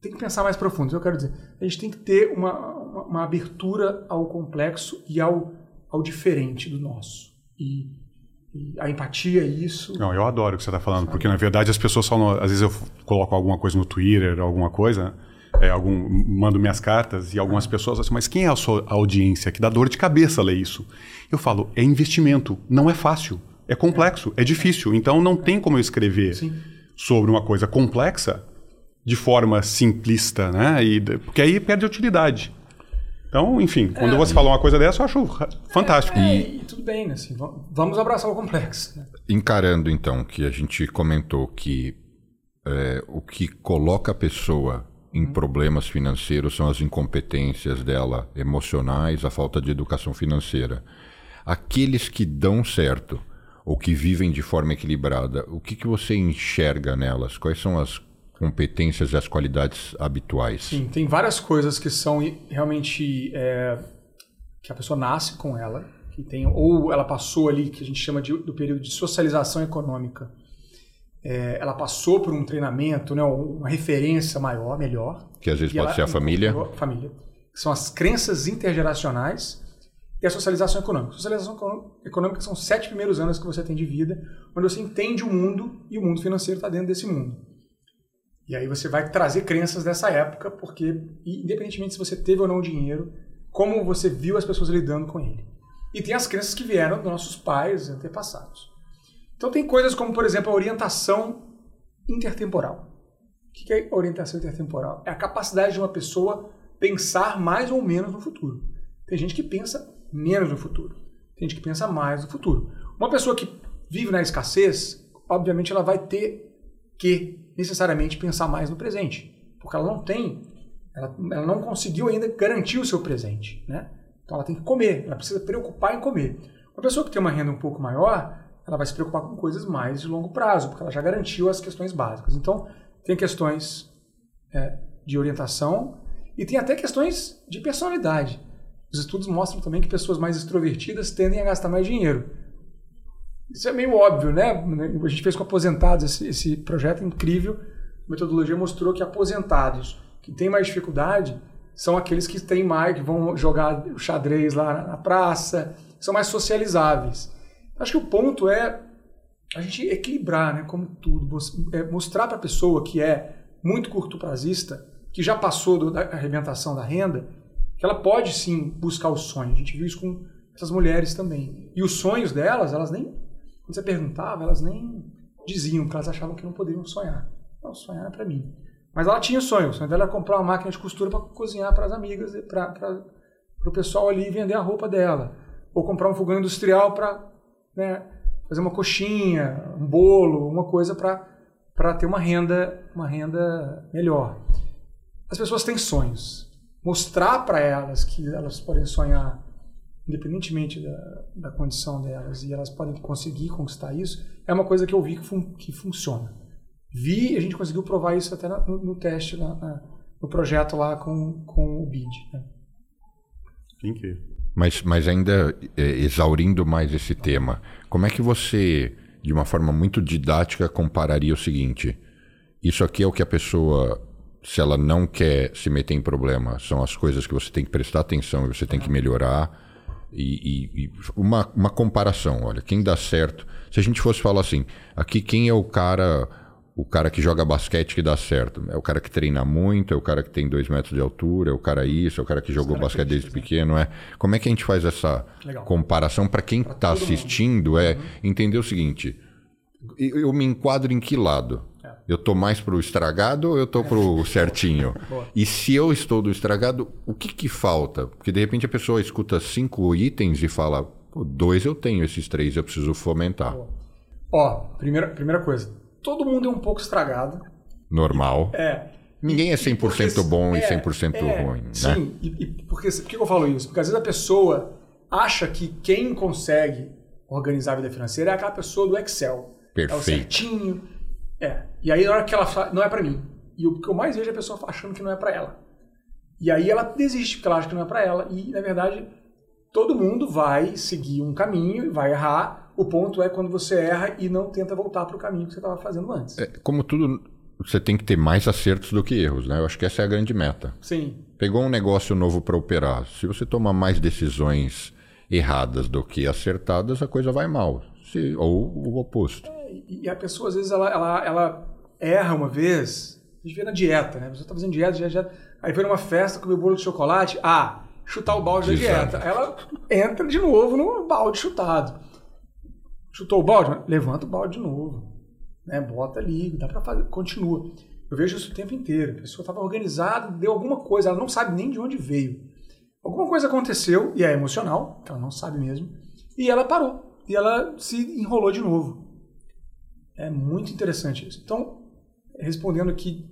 tem que pensar mais profundo. Eu quero dizer, a gente tem que ter uma, uma, uma abertura ao complexo e ao ao diferente do nosso. E, e a empatia é isso. Não, eu adoro o que você está falando, porque na verdade as pessoas falam, às vezes eu coloco alguma coisa no Twitter, alguma coisa, é, algum, mando minhas cartas e algumas pessoas assim, mas quem é a sua audiência que dá dor de cabeça ler isso? Eu falo, é investimento, não é fácil, é complexo, é, é difícil, então não tem como eu escrever Sim. sobre uma coisa complexa de forma simplista, né? E, porque aí perde utilidade. Então, enfim, quando é, você fala uma coisa dessa, eu acho fantástico. É, e, e, tudo bem, né? Assim, vamos abraçar o complexo. Né? Encarando, então, que a gente comentou que é, o que coloca a pessoa em uhum. problemas financeiros são as incompetências dela emocionais, a falta de educação financeira. Aqueles que dão certo ou que vivem de forma equilibrada, o que, que você enxerga nelas? Quais são as competências e as qualidades habituais? Sim, tem várias coisas que são realmente é, que a pessoa nasce com ela, que tem ou ela passou ali que a gente chama de, do período de socialização econômica. É, ela passou por um treinamento, né, uma referência maior, melhor. Que às vezes pode ser a família. Família. São as crenças intergeracionais e a socialização econômica. Socialização econômica são os sete primeiros anos que você tem de vida, onde você entende o mundo e o mundo financeiro está dentro desse mundo. E aí você vai trazer crenças dessa época, porque independentemente se você teve ou não dinheiro, como você viu as pessoas lidando com ele. E tem as crenças que vieram dos nossos pais, antepassados. Então tem coisas como, por exemplo, a orientação intertemporal. O que é orientação intertemporal? É a capacidade de uma pessoa pensar mais ou menos no futuro. Tem gente que pensa menos no futuro. Tem gente que pensa mais no futuro. Uma pessoa que vive na escassez, obviamente ela vai ter que necessariamente pensar mais no presente, porque ela não tem, ela, ela não conseguiu ainda garantir o seu presente, né? Então ela tem que comer, ela precisa preocupar em comer. Uma pessoa que tem uma renda um pouco maior, ela vai se preocupar com coisas mais de longo prazo, porque ela já garantiu as questões básicas. Então tem questões é, de orientação e tem até questões de personalidade. Os estudos mostram também que pessoas mais extrovertidas tendem a gastar mais dinheiro. Isso é meio óbvio, né? A gente fez com aposentados esse, esse projeto incrível. A metodologia mostrou que aposentados que têm mais dificuldade são aqueles que têm mais, que vão jogar xadrez lá na praça, são mais socializáveis. Acho que o ponto é a gente equilibrar, né, como tudo, é mostrar para a pessoa que é muito curto prazista, que já passou da arrebentação da renda, que ela pode sim buscar o sonho. A gente viu isso com essas mulheres também. E os sonhos delas, elas nem, quando você perguntava, elas nem diziam, que elas achavam que não poderiam sonhar. Não, sonhar é para mim. Mas ela tinha sonho. O sonho dela era comprar uma máquina de costura para cozinhar para as amigas, para o pessoal ali vender a roupa dela. Ou comprar um fogão industrial para né, fazer uma coxinha, um bolo, uma coisa para ter uma renda, uma renda melhor. As pessoas têm sonhos. Mostrar para elas que elas podem sonhar independentemente da, da condição delas e elas podem conseguir conquistar isso, é uma coisa que eu vi que, fun que funciona. Vi a gente conseguiu provar isso até no, no teste, na, na, no projeto lá com, com o BID. Né? Incrível. Mas, mas ainda é, exaurindo mais esse tema, como é que você, de uma forma muito didática, compararia o seguinte? Isso aqui é o que a pessoa, se ela não quer se meter em problema, são as coisas que você tem que prestar atenção e você tem que melhorar. E, e, e, uma, uma comparação, olha, quem dá certo. Se a gente fosse falar assim, aqui quem é o cara o cara que joga basquete que dá certo. É o cara que treina muito, é o cara que tem dois metros de altura, é o cara isso, é o cara que jogou basquete desde pequeno. É. Como é que a gente faz essa Legal. comparação para quem está assistindo? Mundo. É uhum. entender o seguinte: eu me enquadro em que lado? É. Eu tô mais pro estragado ou eu tô pro certinho? e se eu estou do estragado, o que que falta? Porque de repente a pessoa escuta cinco itens e fala, dois eu tenho, esses três eu preciso fomentar. Ó, primeira, primeira coisa, todo mundo é um pouco estragado. Normal. É. Ninguém é 100% porque, bom é, e 100% é, ruim, né? Sim, e, e porque, por que eu falo isso? Porque às vezes a pessoa acha que quem consegue organizar a vida financeira é aquela pessoa do Excel. Perfeito. É o certinho. É. E aí na hora que ela fala, não é para mim. E o que eu mais vejo é a pessoa achando que não é para ela. E aí ela desiste porque ela acha que não é para ela. E na verdade todo mundo vai seguir um caminho e vai errar o ponto é quando você erra e não tenta voltar para o caminho que você estava fazendo antes. É, como tudo, você tem que ter mais acertos do que erros, né? Eu acho que essa é a grande meta. Sim. Pegou um negócio novo para operar. Se você tomar mais decisões erradas do que acertadas, a coisa vai mal. Se, ou o oposto. É, e a pessoa, às vezes, ela, ela, ela erra uma vez. A gente vê na dieta, né? A pessoa está fazendo dieta, dieta, dieta. Aí foi numa festa, comeu bolo de chocolate. Ah, chutar o balde Exato. da dieta. Ela entra de novo no balde chutado. Chutou o balde? Levanta o balde de novo. Né? Bota ali, dá para fazer, continua. Eu vejo isso o tempo inteiro. A pessoa estava organizada, deu alguma coisa, ela não sabe nem de onde veio. Alguma coisa aconteceu, e é emocional, que ela não sabe mesmo, e ela parou. E ela se enrolou de novo. É muito interessante isso. Então, respondendo aqui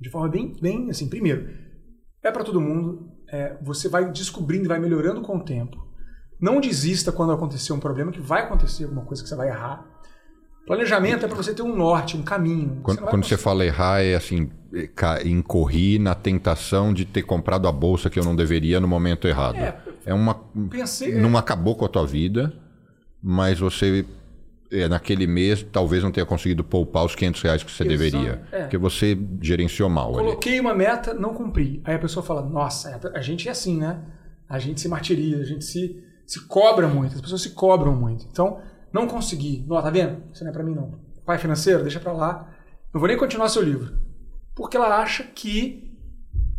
de forma bem, bem assim, primeiro, é para todo mundo. É, você vai descobrindo e vai melhorando com o tempo. Não desista quando acontecer um problema, que vai acontecer alguma coisa que você vai errar. Planejamento é para você ter um norte, um caminho. Quando, você, quando você fala errar, é assim, incorri na tentação de ter comprado a bolsa que eu não deveria no momento errado. É, é uma. Pensei, não é... acabou com a tua vida, mas você é, naquele mês talvez não tenha conseguido poupar os 500 reais que você Exato. deveria. É. Porque você gerenciou mal. Coloquei ali. uma meta, não cumpri. Aí a pessoa fala: Nossa, a gente é assim, né? A gente se martiriza, a gente se se cobra muito, as pessoas se cobram muito. Então, não consegui. Não, tá vendo? Isso não é para mim não. Pai financeiro, deixa para lá. Não vou nem continuar seu livro. Porque ela acha que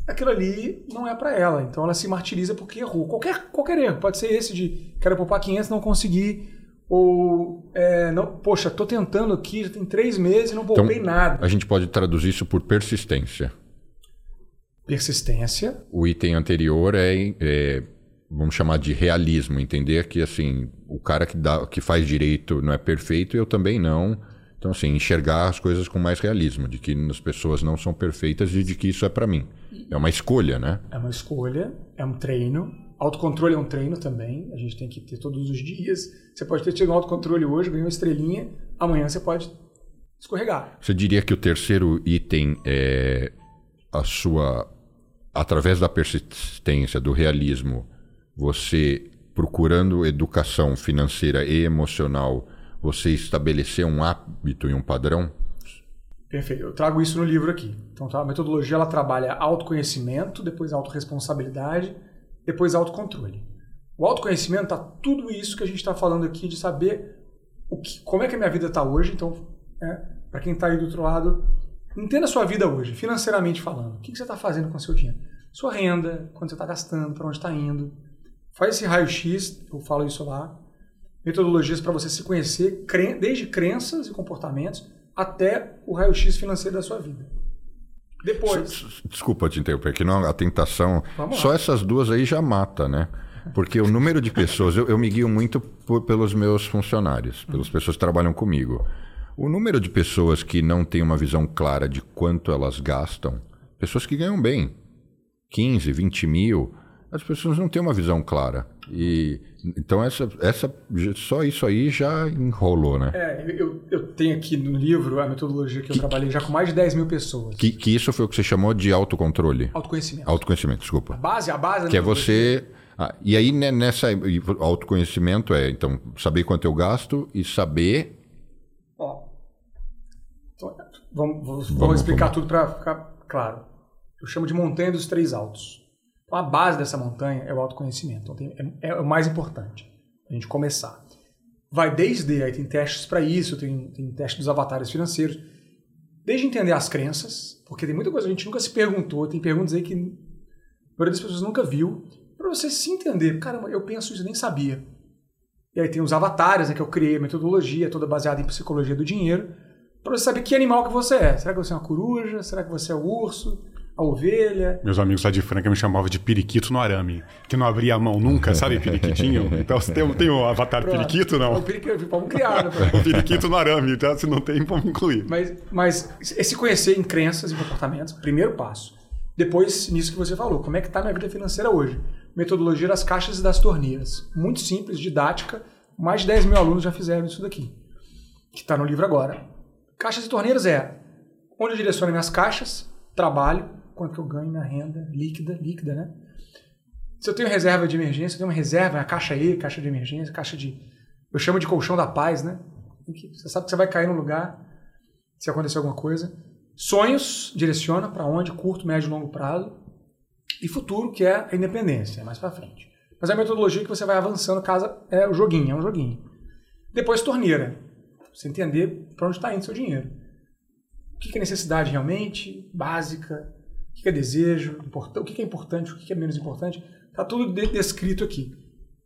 aquilo ali não é para ela. Então ela se martiriza porque errou. Qualquer, qualquer erro. Pode ser esse de quero poupar 500 não consegui. Ou, é, não, poxa, tô tentando aqui, já tem três meses e não poupei então, nada. A gente pode traduzir isso por persistência. Persistência. O item anterior é, é vamos chamar de realismo, entender que assim, o cara que dá que faz direito não é perfeito, eu também não. Então assim, enxergar as coisas com mais realismo, de que as pessoas não são perfeitas e de que isso é para mim. É uma escolha, né? É uma escolha, é um treino. Autocontrole é um treino também, a gente tem que ter todos os dias. Você pode ter tido um autocontrole hoje, ganhou uma estrelinha, amanhã você pode escorregar. Você diria que o terceiro item é a sua através da persistência, do realismo, você procurando educação financeira e emocional, você estabelecer um hábito e um padrão? Perfeito. Eu trago isso no livro aqui. Então, tá, a metodologia ela trabalha autoconhecimento, depois autorresponsabilidade, depois autocontrole. O autoconhecimento está tudo isso que a gente está falando aqui de saber o que, como é que a minha vida está hoje. Então, é, para quem está aí do outro lado, entenda a sua vida hoje, financeiramente falando. O que, que você está fazendo com o seu dinheiro? Sua renda, quanto você está gastando, para onde está indo, Faz esse raio-x, eu falo isso lá. Metodologias para você se conhecer, desde crenças e comportamentos até o raio-x financeiro da sua vida. Depois. Desculpa te interromper, que não a tentação. Só essas duas aí já mata, né? Porque o número de pessoas, eu, eu me guio muito por, pelos meus funcionários, pelas pessoas que trabalham comigo. O número de pessoas que não têm uma visão clara de quanto elas gastam, pessoas que ganham bem, 15, 20 mil, as pessoas não têm uma visão clara. E então essa, essa só isso aí já enrolou, né? É, eu, eu tenho aqui no livro a metodologia que, que eu trabalhei já com mais de 10 mil pessoas. Que, que isso foi o que você chamou de autocontrole? Autoconhecimento. Autoconhecimento, desculpa. A base, a base. Que é você ah, e aí né, nessa autoconhecimento é então saber quanto eu gasto e saber. Ó, então, vamos, vamos, vamos, explicar vamos. tudo para ficar claro. Eu chamo de montanha dos três altos. Então, a base dessa montanha é o autoconhecimento. Então, tem, é, é, o mais importante a gente começar. Vai desde aí tem testes para isso, tem, tem teste dos avatares financeiros, desde entender as crenças, porque tem muita coisa que a gente nunca se perguntou, tem perguntas aí que a maioria das pessoas nunca viu para você se entender. Caramba, eu penso isso e nem sabia. E aí tem os avatares, né, que eu criei a metodologia, toda baseada em psicologia do dinheiro, para você saber que animal que você é. Será que você é uma coruja? Será que você é o urso? A ovelha? Meus amigos lá de Franca me chamavam de periquito no arame, que não abria a mão nunca, sabe periquitinho? Então você tem, tem o avatar Pronto. periquito, não? O periquito, vamos criar. Né? o periquito no arame, então se não tem, vamos incluir. Mas, mas esse conhecer em crenças e comportamentos, primeiro passo. Depois, nisso que você falou, como é que está a minha vida financeira hoje? metodologia das caixas e das torneiras. Muito simples, didática. Mais de 10 mil alunos já fizeram isso daqui, que está no livro agora. Caixas e torneiras é onde eu direciono minhas caixas, trabalho, quanto eu ganho, minha renda líquida, líquida, né? Se eu tenho reserva de emergência, eu tenho uma reserva, a caixa E, caixa de emergência, caixa de. Eu chamo de colchão da paz, né? Você sabe que você vai cair no lugar se acontecer alguma coisa. Sonhos, direciona para onde, curto, médio e longo prazo e futuro, que é a independência, é mais para frente. Mas é a metodologia que você vai avançando, casa é o joguinho, é um joguinho. Depois torneira, você entender para onde está indo seu dinheiro. O que é necessidade realmente, básica, o que é desejo, o que é importante, o que é menos importante, está tudo descrito aqui.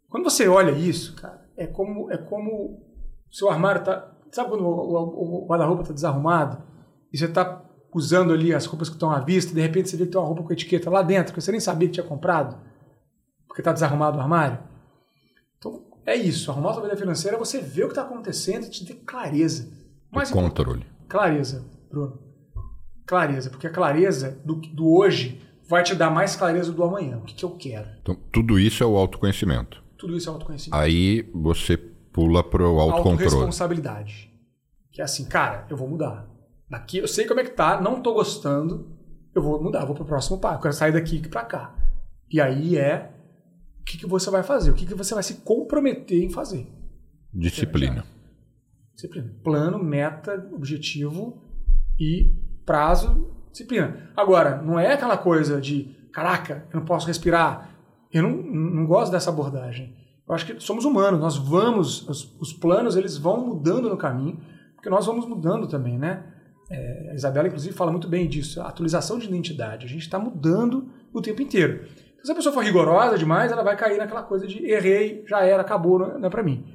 Quando você olha isso, cara, é como é como seu armário está, sabe quando o, o, o guarda-roupa está desarrumado e você está usando ali as roupas que estão à vista, de repente você vê que tem uma roupa com etiqueta lá dentro, que você nem sabia que tinha comprado, porque está desarrumado o armário. Então, é isso. Arrumar sua vida financeira é você ver o que está acontecendo e te ter clareza. Mais controle. Clareza, Bruno. Clareza, porque a clareza do, do hoje vai te dar mais clareza do amanhã. O que, que eu quero. Então, tudo isso é o autoconhecimento. Tudo isso é autoconhecimento. Aí você pula para o autocontrole. Autoresponsabilidade. Que é assim, cara, eu vou mudar. Daqui eu sei como é que tá, não tô gostando, eu vou mudar, vou pro próximo passo, eu quero sair daqui para cá. E aí é o que, que você vai fazer, o que, que você vai se comprometer em fazer. Disciplina. Disciplina. Plano, meta, objetivo e prazo, disciplina. Agora, não é aquela coisa de, caraca, eu não posso respirar. Eu não, não gosto dessa abordagem. Eu acho que somos humanos, nós vamos, os, os planos eles vão mudando no caminho, porque nós vamos mudando também, né? É, a Isabela, inclusive, fala muito bem disso. A atualização de identidade. A gente está mudando o tempo inteiro. Então, se a pessoa for rigorosa demais, ela vai cair naquela coisa de errei, já era, acabou, não é para mim.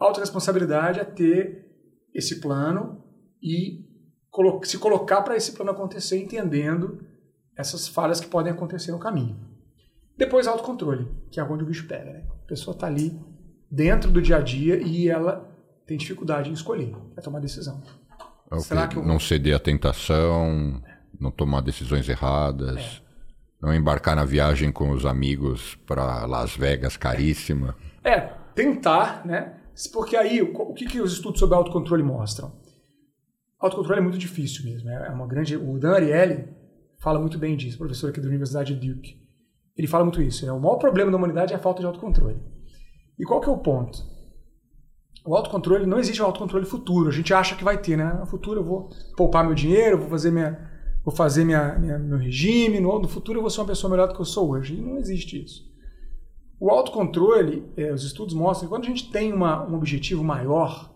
A autoresponsabilidade é ter esse plano e se colocar para esse plano acontecer, entendendo essas falhas que podem acontecer no caminho. Depois, autocontrole, que é onde o bicho pega. Né? A pessoa está ali dentro do dia a dia e ela tem dificuldade em escolher, é tomar decisão. É Será que eu... Não ceder à tentação, não tomar decisões erradas, é. não embarcar na viagem com os amigos para Las Vegas caríssima. É, tentar, né? Porque aí, o que, que os estudos sobre autocontrole mostram? Autocontrole é muito difícil mesmo. É uma grande. O Dan Ariely fala muito bem disso, professor aqui da Universidade de Duke. Ele fala muito isso. Né? O maior problema da humanidade é a falta de autocontrole. E qual que é o ponto? O autocontrole, não existe o autocontrole futuro. A gente acha que vai ter, né? No futuro eu vou poupar meu dinheiro, vou fazer, minha, vou fazer minha, minha meu regime, no, no, futuro eu vou ser uma pessoa melhor do que eu sou hoje. E não existe isso. O autocontrole, é, os estudos mostram que quando a gente tem uma, um objetivo maior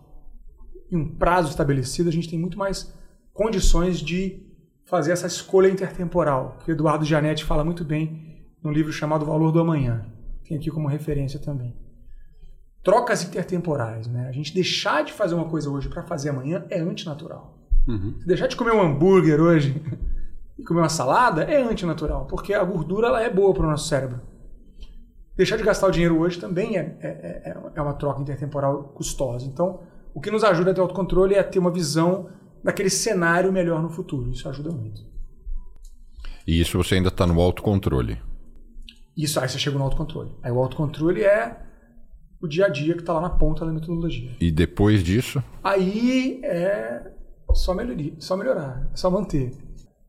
e um prazo estabelecido, a gente tem muito mais condições de fazer essa escolha intertemporal, que o Eduardo Gianetti fala muito bem no livro chamado Valor do Amanhã. tem aqui como referência também. Trocas intertemporais, né? A gente deixar de fazer uma coisa hoje para fazer amanhã é antinatural. Uhum. Deixar de comer um hambúrguer hoje e comer uma salada é antinatural, porque a gordura ela é boa para o nosso cérebro. Deixar de gastar o dinheiro hoje também é, é, é, é uma troca intertemporal custosa. Então, o que nos ajuda a ter autocontrole é ter uma visão daquele cenário melhor no futuro. Isso ajuda muito. E isso você ainda está no autocontrole. Isso, aí você chega no autocontrole. Aí o autocontrole é o dia a dia que está lá na ponta da metodologia. E depois disso? Aí é só, melhoria, só melhorar, só manter.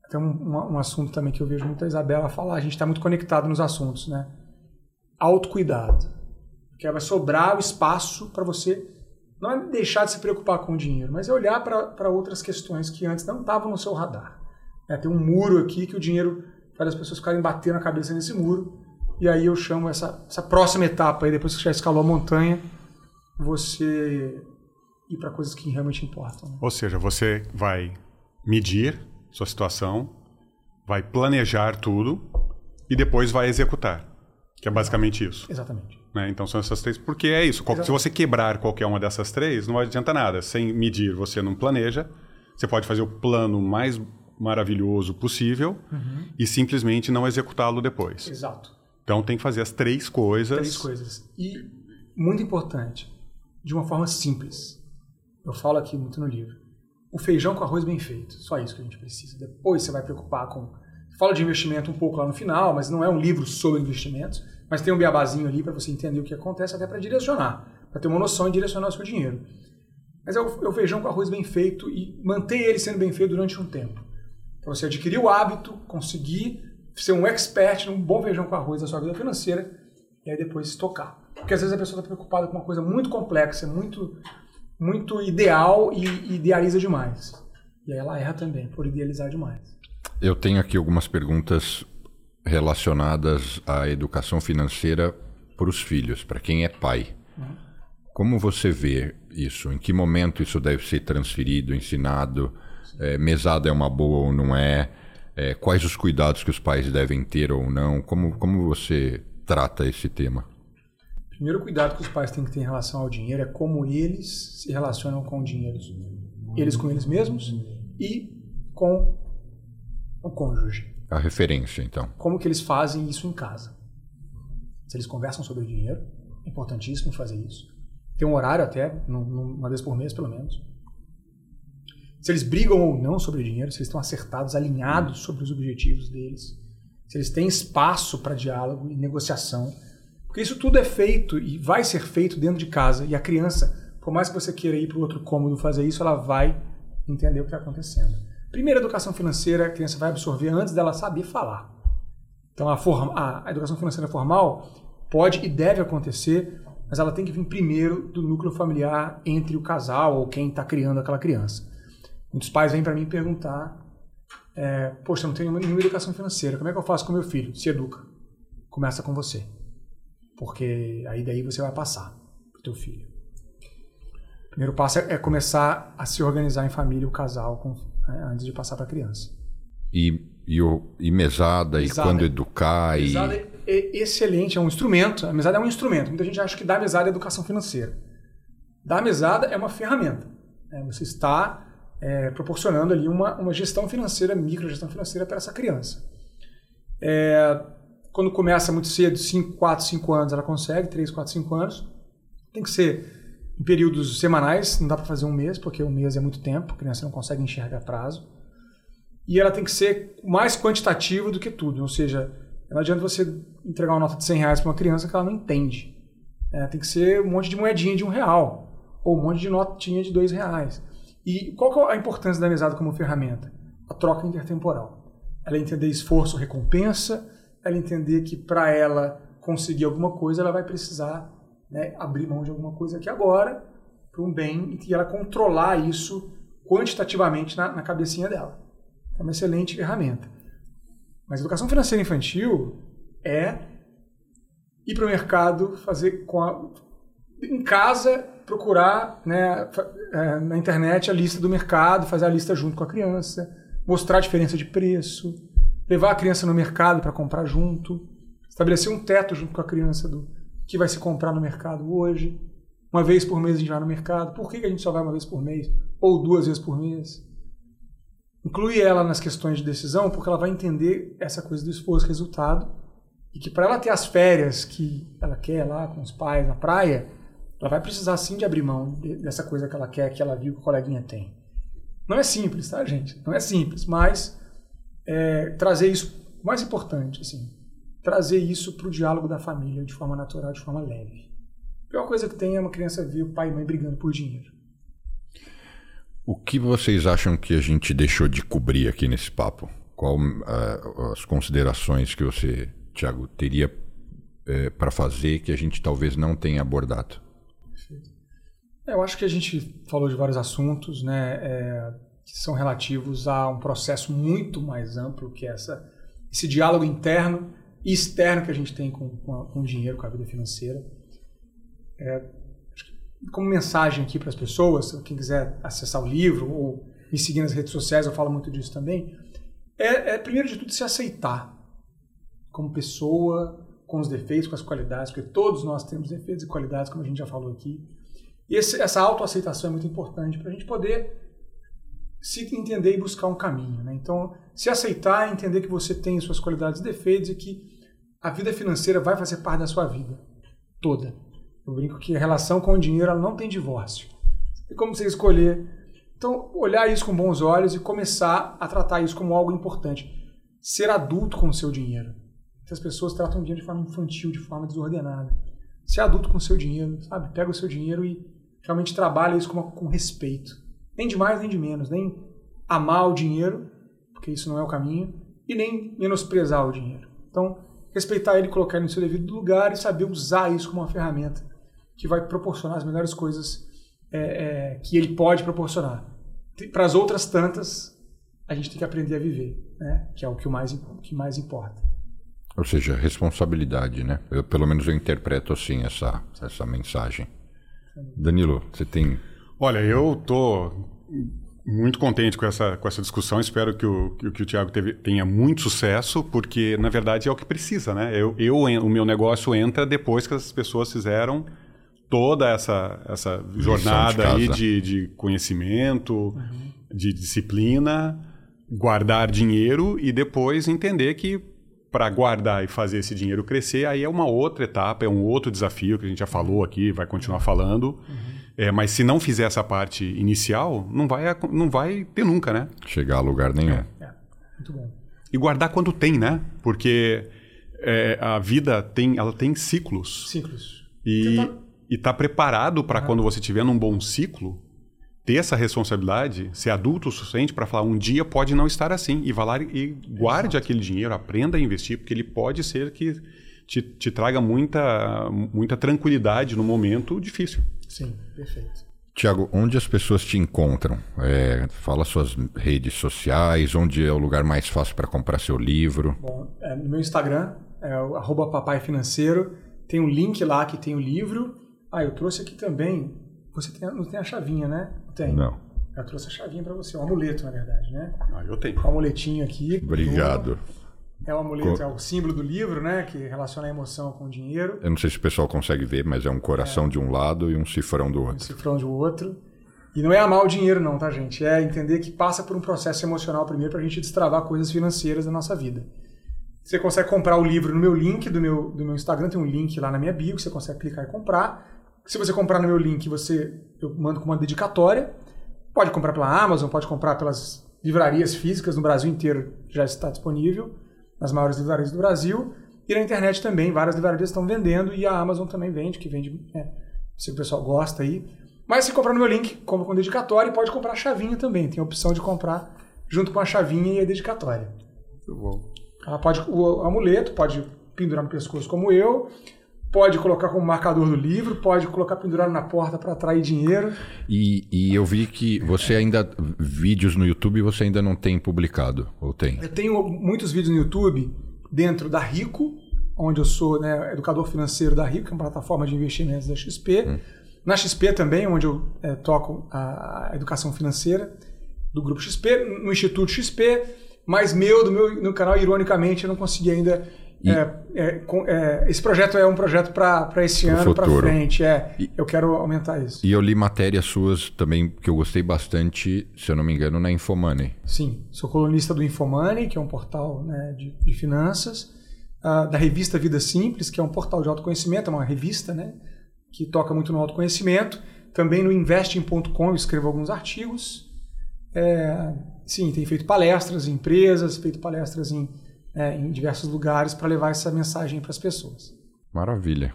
Tem um, um, um, assunto também que eu vejo muito a Isabela falar, a gente está muito conectado nos assuntos, né? Autocuidado. Que vai sobrar o espaço para você não é deixar de se preocupar com o dinheiro, mas é olhar para outras questões que antes não estavam no seu radar. É, tem um muro aqui que o dinheiro faz as pessoas ficarem batendo a cabeça nesse muro. E aí eu chamo essa, essa próxima etapa, aí, depois que você já escalou a montanha, você ir para coisas que realmente importam. Né? Ou seja, você vai medir sua situação, vai planejar tudo e depois vai executar. Que é basicamente isso. Exatamente. Né? Então são essas três. Porque é isso. Exatamente. Se você quebrar qualquer uma dessas três, não adianta nada. Sem medir, você não planeja. Você pode fazer o plano mais maravilhoso possível uhum. e simplesmente não executá-lo depois. Exato. Então tem que fazer as três coisas. Três coisas. E muito importante, de uma forma simples. Eu falo aqui muito no livro. O feijão com arroz bem feito. Só isso que a gente precisa. Depois você vai preocupar com. Fala de investimento um pouco lá no final, mas não é um livro sobre investimentos. Mas tem um beabazinho ali para você entender o que acontece, até para direcionar. Para ter uma noção e direcionar o seu dinheiro. Mas é o, é o feijão com arroz bem feito e manter ele sendo bem feito durante um tempo. Para você adquirir o hábito, conseguir ser um expert num bom feijão com arroz da sua vida financeira e aí depois se tocar. Porque às vezes a pessoa está preocupada com uma coisa muito complexa, muito muito ideal e idealiza demais. E aí ela erra também por idealizar demais. Eu tenho aqui algumas perguntas relacionadas à educação financeira para os filhos, para quem é pai. Como você vê isso? Em que momento isso deve ser transferido, ensinado? É, mesada é uma boa ou não é? é? Quais os cuidados que os pais devem ter ou não? Como, como você trata esse tema? primeiro cuidado que os pais têm que ter em relação ao dinheiro é como eles se relacionam com o dinheiro. Eles com eles mesmos e com o cônjuge. A referência, então. Como que eles fazem isso em casa. Se eles conversam sobre o dinheiro, é importantíssimo fazer isso. Tem um horário até, uma vez por mês pelo menos. Se eles brigam ou não sobre o dinheiro, se eles estão acertados, alinhados sobre os objetivos deles, se eles têm espaço para diálogo e negociação, porque isso tudo é feito e vai ser feito dentro de casa. E a criança, por mais que você queira ir para o outro cômodo fazer isso, ela vai entender o que está acontecendo. Primeira educação financeira, a criança vai absorver antes dela saber falar. Então a, forma, a educação financeira formal pode e deve acontecer, mas ela tem que vir primeiro do núcleo familiar entre o casal ou quem está criando aquela criança. Muitos pais vêm para mim perguntar: é, Poxa, eu não tenho nenhuma educação financeira, como é que eu faço com meu filho? Se educa. Começa com você porque aí daí você vai passar para o teu filho. O primeiro passo é, é começar a se organizar em família, o casal, com, né, antes de passar para a criança. E, e, o, e mesada, mesada, e quando educar. Mesada e... é excelente, é um instrumento. A mesada é um instrumento. Muita gente acha que dar mesada é educação financeira. Dar mesada é uma ferramenta. Né? Você está é, proporcionando ali uma, uma gestão financeira, microgestão financeira para essa criança. É, quando começa muito cedo, 5, 4, 5 anos, ela consegue, 3, 4, 5 anos. Tem que ser em períodos semanais, não dá para fazer um mês, porque um mês é muito tempo, a criança não consegue enxergar prazo. E ela tem que ser mais quantitativa do que tudo, ou seja, não adianta você entregar uma nota de 100 reais para uma criança que ela não entende. É, tem que ser um monte de moedinha de um real, ou um monte de notinha de dois reais. E qual é a importância da mesada como ferramenta? A troca intertemporal. Ela entender esforço, recompensa, ela entender que para ela conseguir alguma coisa, ela vai precisar né, abrir mão de alguma coisa aqui agora para um bem e ela controlar isso quantitativamente na, na cabecinha dela. É uma excelente ferramenta. Mas educação financeira infantil é ir para o mercado, fazer com a, em casa, procurar né, é, na internet a lista do mercado, fazer a lista junto com a criança, mostrar a diferença de preço, levar a criança no mercado para comprar junto, Estabelecer um teto junto com a criança do que vai se comprar no mercado hoje. Uma vez por mês a gente vai no mercado. Por que a gente só vai uma vez por mês? Ou duas vezes por mês? Inclui ela nas questões de decisão, porque ela vai entender essa coisa do esforço-resultado. E que para ela ter as férias que ela quer lá com os pais na praia, ela vai precisar sim de abrir mão dessa coisa que ela quer, que ela viu que o coleguinha tem. Não é simples, tá, gente? Não é simples, mas é, trazer isso, mais importante, assim, trazer isso para o diálogo da família de forma natural, de forma leve. A pior coisa que tem é uma criança ver o pai e mãe brigando por dinheiro. O que vocês acham que a gente deixou de cobrir aqui nesse papo? Qual uh, as considerações que você, Tiago, teria uh, para fazer que a gente talvez não tenha abordado? Perfeito. É, eu acho que a gente falou de vários assuntos, né, é, que são relativos a um processo muito mais amplo que essa, esse diálogo interno externo que a gente tem com, com, a, com o dinheiro, com a vida financeira. É, como mensagem aqui para as pessoas, quem quiser acessar o livro ou me seguir nas redes sociais, eu falo muito disso também, é, é primeiro de tudo se aceitar como pessoa, com os defeitos, com as qualidades, porque todos nós temos defeitos e qualidades, como a gente já falou aqui. E esse, essa autoaceitação é muito importante para a gente poder se entender e buscar um caminho. Né? Então, se aceitar, entender que você tem suas qualidades e defeitos e que a vida financeira vai fazer parte da sua vida toda. Eu brinco que a relação com o dinheiro não tem divórcio. E como você escolher. Então, olhar isso com bons olhos e começar a tratar isso como algo importante. Ser adulto com o seu dinheiro. As pessoas tratam o dinheiro de forma infantil, de forma desordenada. Ser adulto com o seu dinheiro, sabe? Pega o seu dinheiro e realmente trabalha isso com, com respeito. Nem de mais, nem de menos. Nem amar o dinheiro, porque isso não é o caminho, e nem menosprezar o dinheiro. Então, respeitar ele, colocar ele no seu devido lugar e saber usar isso como uma ferramenta que vai proporcionar as melhores coisas é, é, que ele pode proporcionar. Para as outras tantas, a gente tem que aprender a viver, né? que é o que mais, o que mais importa. Ou seja, responsabilidade, né? Eu, pelo menos eu interpreto assim essa, essa mensagem. Danilo, você tem. Olha, eu tô muito contente com essa, com essa discussão. Espero que o, que, que o Tiago tenha muito sucesso, porque na verdade é o que precisa, né? Eu, eu, o meu negócio entra depois que as pessoas fizeram toda essa, essa jornada de aí de, de conhecimento, uhum. de disciplina, guardar dinheiro e depois entender que para guardar e fazer esse dinheiro crescer, aí é uma outra etapa, é um outro desafio que a gente já falou aqui, vai continuar falando. Uhum. É, mas se não fizer essa parte inicial, não vai, não vai ter nunca, né? Chegar a lugar nenhum. É, é. muito bom. E guardar quando tem, né? Porque é, a vida tem, ela tem ciclos. Ciclos. E tá... está preparado para uhum. quando você estiver num bom ciclo, ter essa responsabilidade, ser adulto o suficiente para falar um dia pode não estar assim e vá lá e guarde Exato. aquele dinheiro, aprenda a investir, porque ele pode ser que te, te traga muita, muita tranquilidade no momento difícil. Sim, perfeito. Tiago, onde as pessoas te encontram? É, fala suas redes sociais, onde é o lugar mais fácil para comprar seu livro? Bom, é, no meu Instagram, é o papai financeiro, tem um link lá que tem o livro. Ah, eu trouxe aqui também. Você tem, não tem a chavinha, né? Tem. Não. Eu trouxe a chavinha para você, um amuleto, na verdade, né? Ah, eu tenho. Um amuletinho aqui. Obrigado. É o amuleto, Co... é o símbolo do livro, né? Que relaciona a emoção com o dinheiro. Eu não sei se o pessoal consegue ver, mas é um coração é. de um lado e um cifrão do outro. Um cifrão do outro. E não é amar o dinheiro, não, tá, gente? É entender que passa por um processo emocional primeiro para a gente destravar coisas financeiras da nossa vida. Você consegue comprar o livro no meu link do meu, do meu Instagram, tem um link lá na minha bio que você consegue clicar e comprar. Se você comprar no meu link, você eu mando com uma dedicatória. Pode comprar pela Amazon, pode comprar pelas livrarias físicas no Brasil inteiro, já está disponível nas maiores livrarias do Brasil. E na internet também, várias livrarias estão vendendo e a Amazon também vende, que vende, é, se o pessoal gosta aí. Mas se comprar no meu link, compra com dedicatória e pode comprar a chavinha também. Tem a opção de comprar junto com a chavinha e a dedicatória. Ela pode, o amuleto pode pendurar no pescoço como eu, pode colocar como marcador do livro, pode colocar pendurado na porta para atrair dinheiro. E, e, eu vi que você ainda vídeos no YouTube você ainda não tem publicado ou tem? Eu tenho muitos vídeos no YouTube dentro da Rico, onde eu sou né, educador financeiro da Rico, que é uma plataforma de investimentos da XP. Hum. Na XP também, onde eu é, toco a educação financeira do grupo XP, no Instituto XP, mas meu, do meu no canal, ironicamente, eu não consegui ainda E... É, é, é, esse projeto é um projeto para esse ano para frente. É, e, eu quero aumentar isso. E eu li matérias suas também que eu gostei bastante, se eu não me engano, na Infomoney. Sim, sou colunista do Infomoney, que é um portal né, de, de, finanças, uh, da revista Vida Simples, que é um portal de autoconhecimento, é uma revista né, que toca muito no autoconhecimento. Também no investing.com eu escrevo alguns artigos. É, sim, tenho feito palestras em empresas, feito palestras em é, em diversos lugares para levar essa mensagem para as pessoas. Maravilha.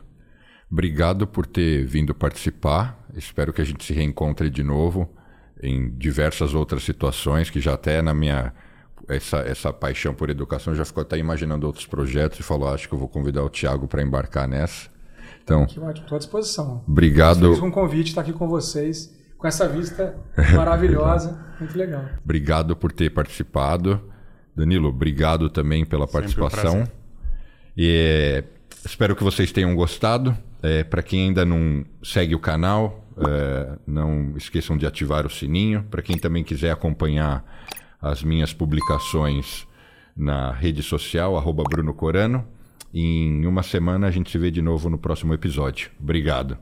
Obrigado por ter vindo participar. Espero que a gente se reencontre de novo em diversas outras situações que já até na minha essa, essa paixão por educação já ficou até imaginando outros projetos e falou acho que eu vou convidar o Tiago para embarcar nessa. Então, que ótimo, estou à disposição. Obrigado. Fiz um convite estar aqui com vocês com essa vista maravilhosa, muito legal. Obrigado por ter participado. Danilo, obrigado também pela participação. Um e, espero que vocês tenham gostado. É, Para quem ainda não segue o canal, é, não esqueçam de ativar o sininho. Para quem também quiser acompanhar as minhas publicações na rede social, arroba Bruno Corano. Em uma semana a gente se vê de novo no próximo episódio. Obrigado.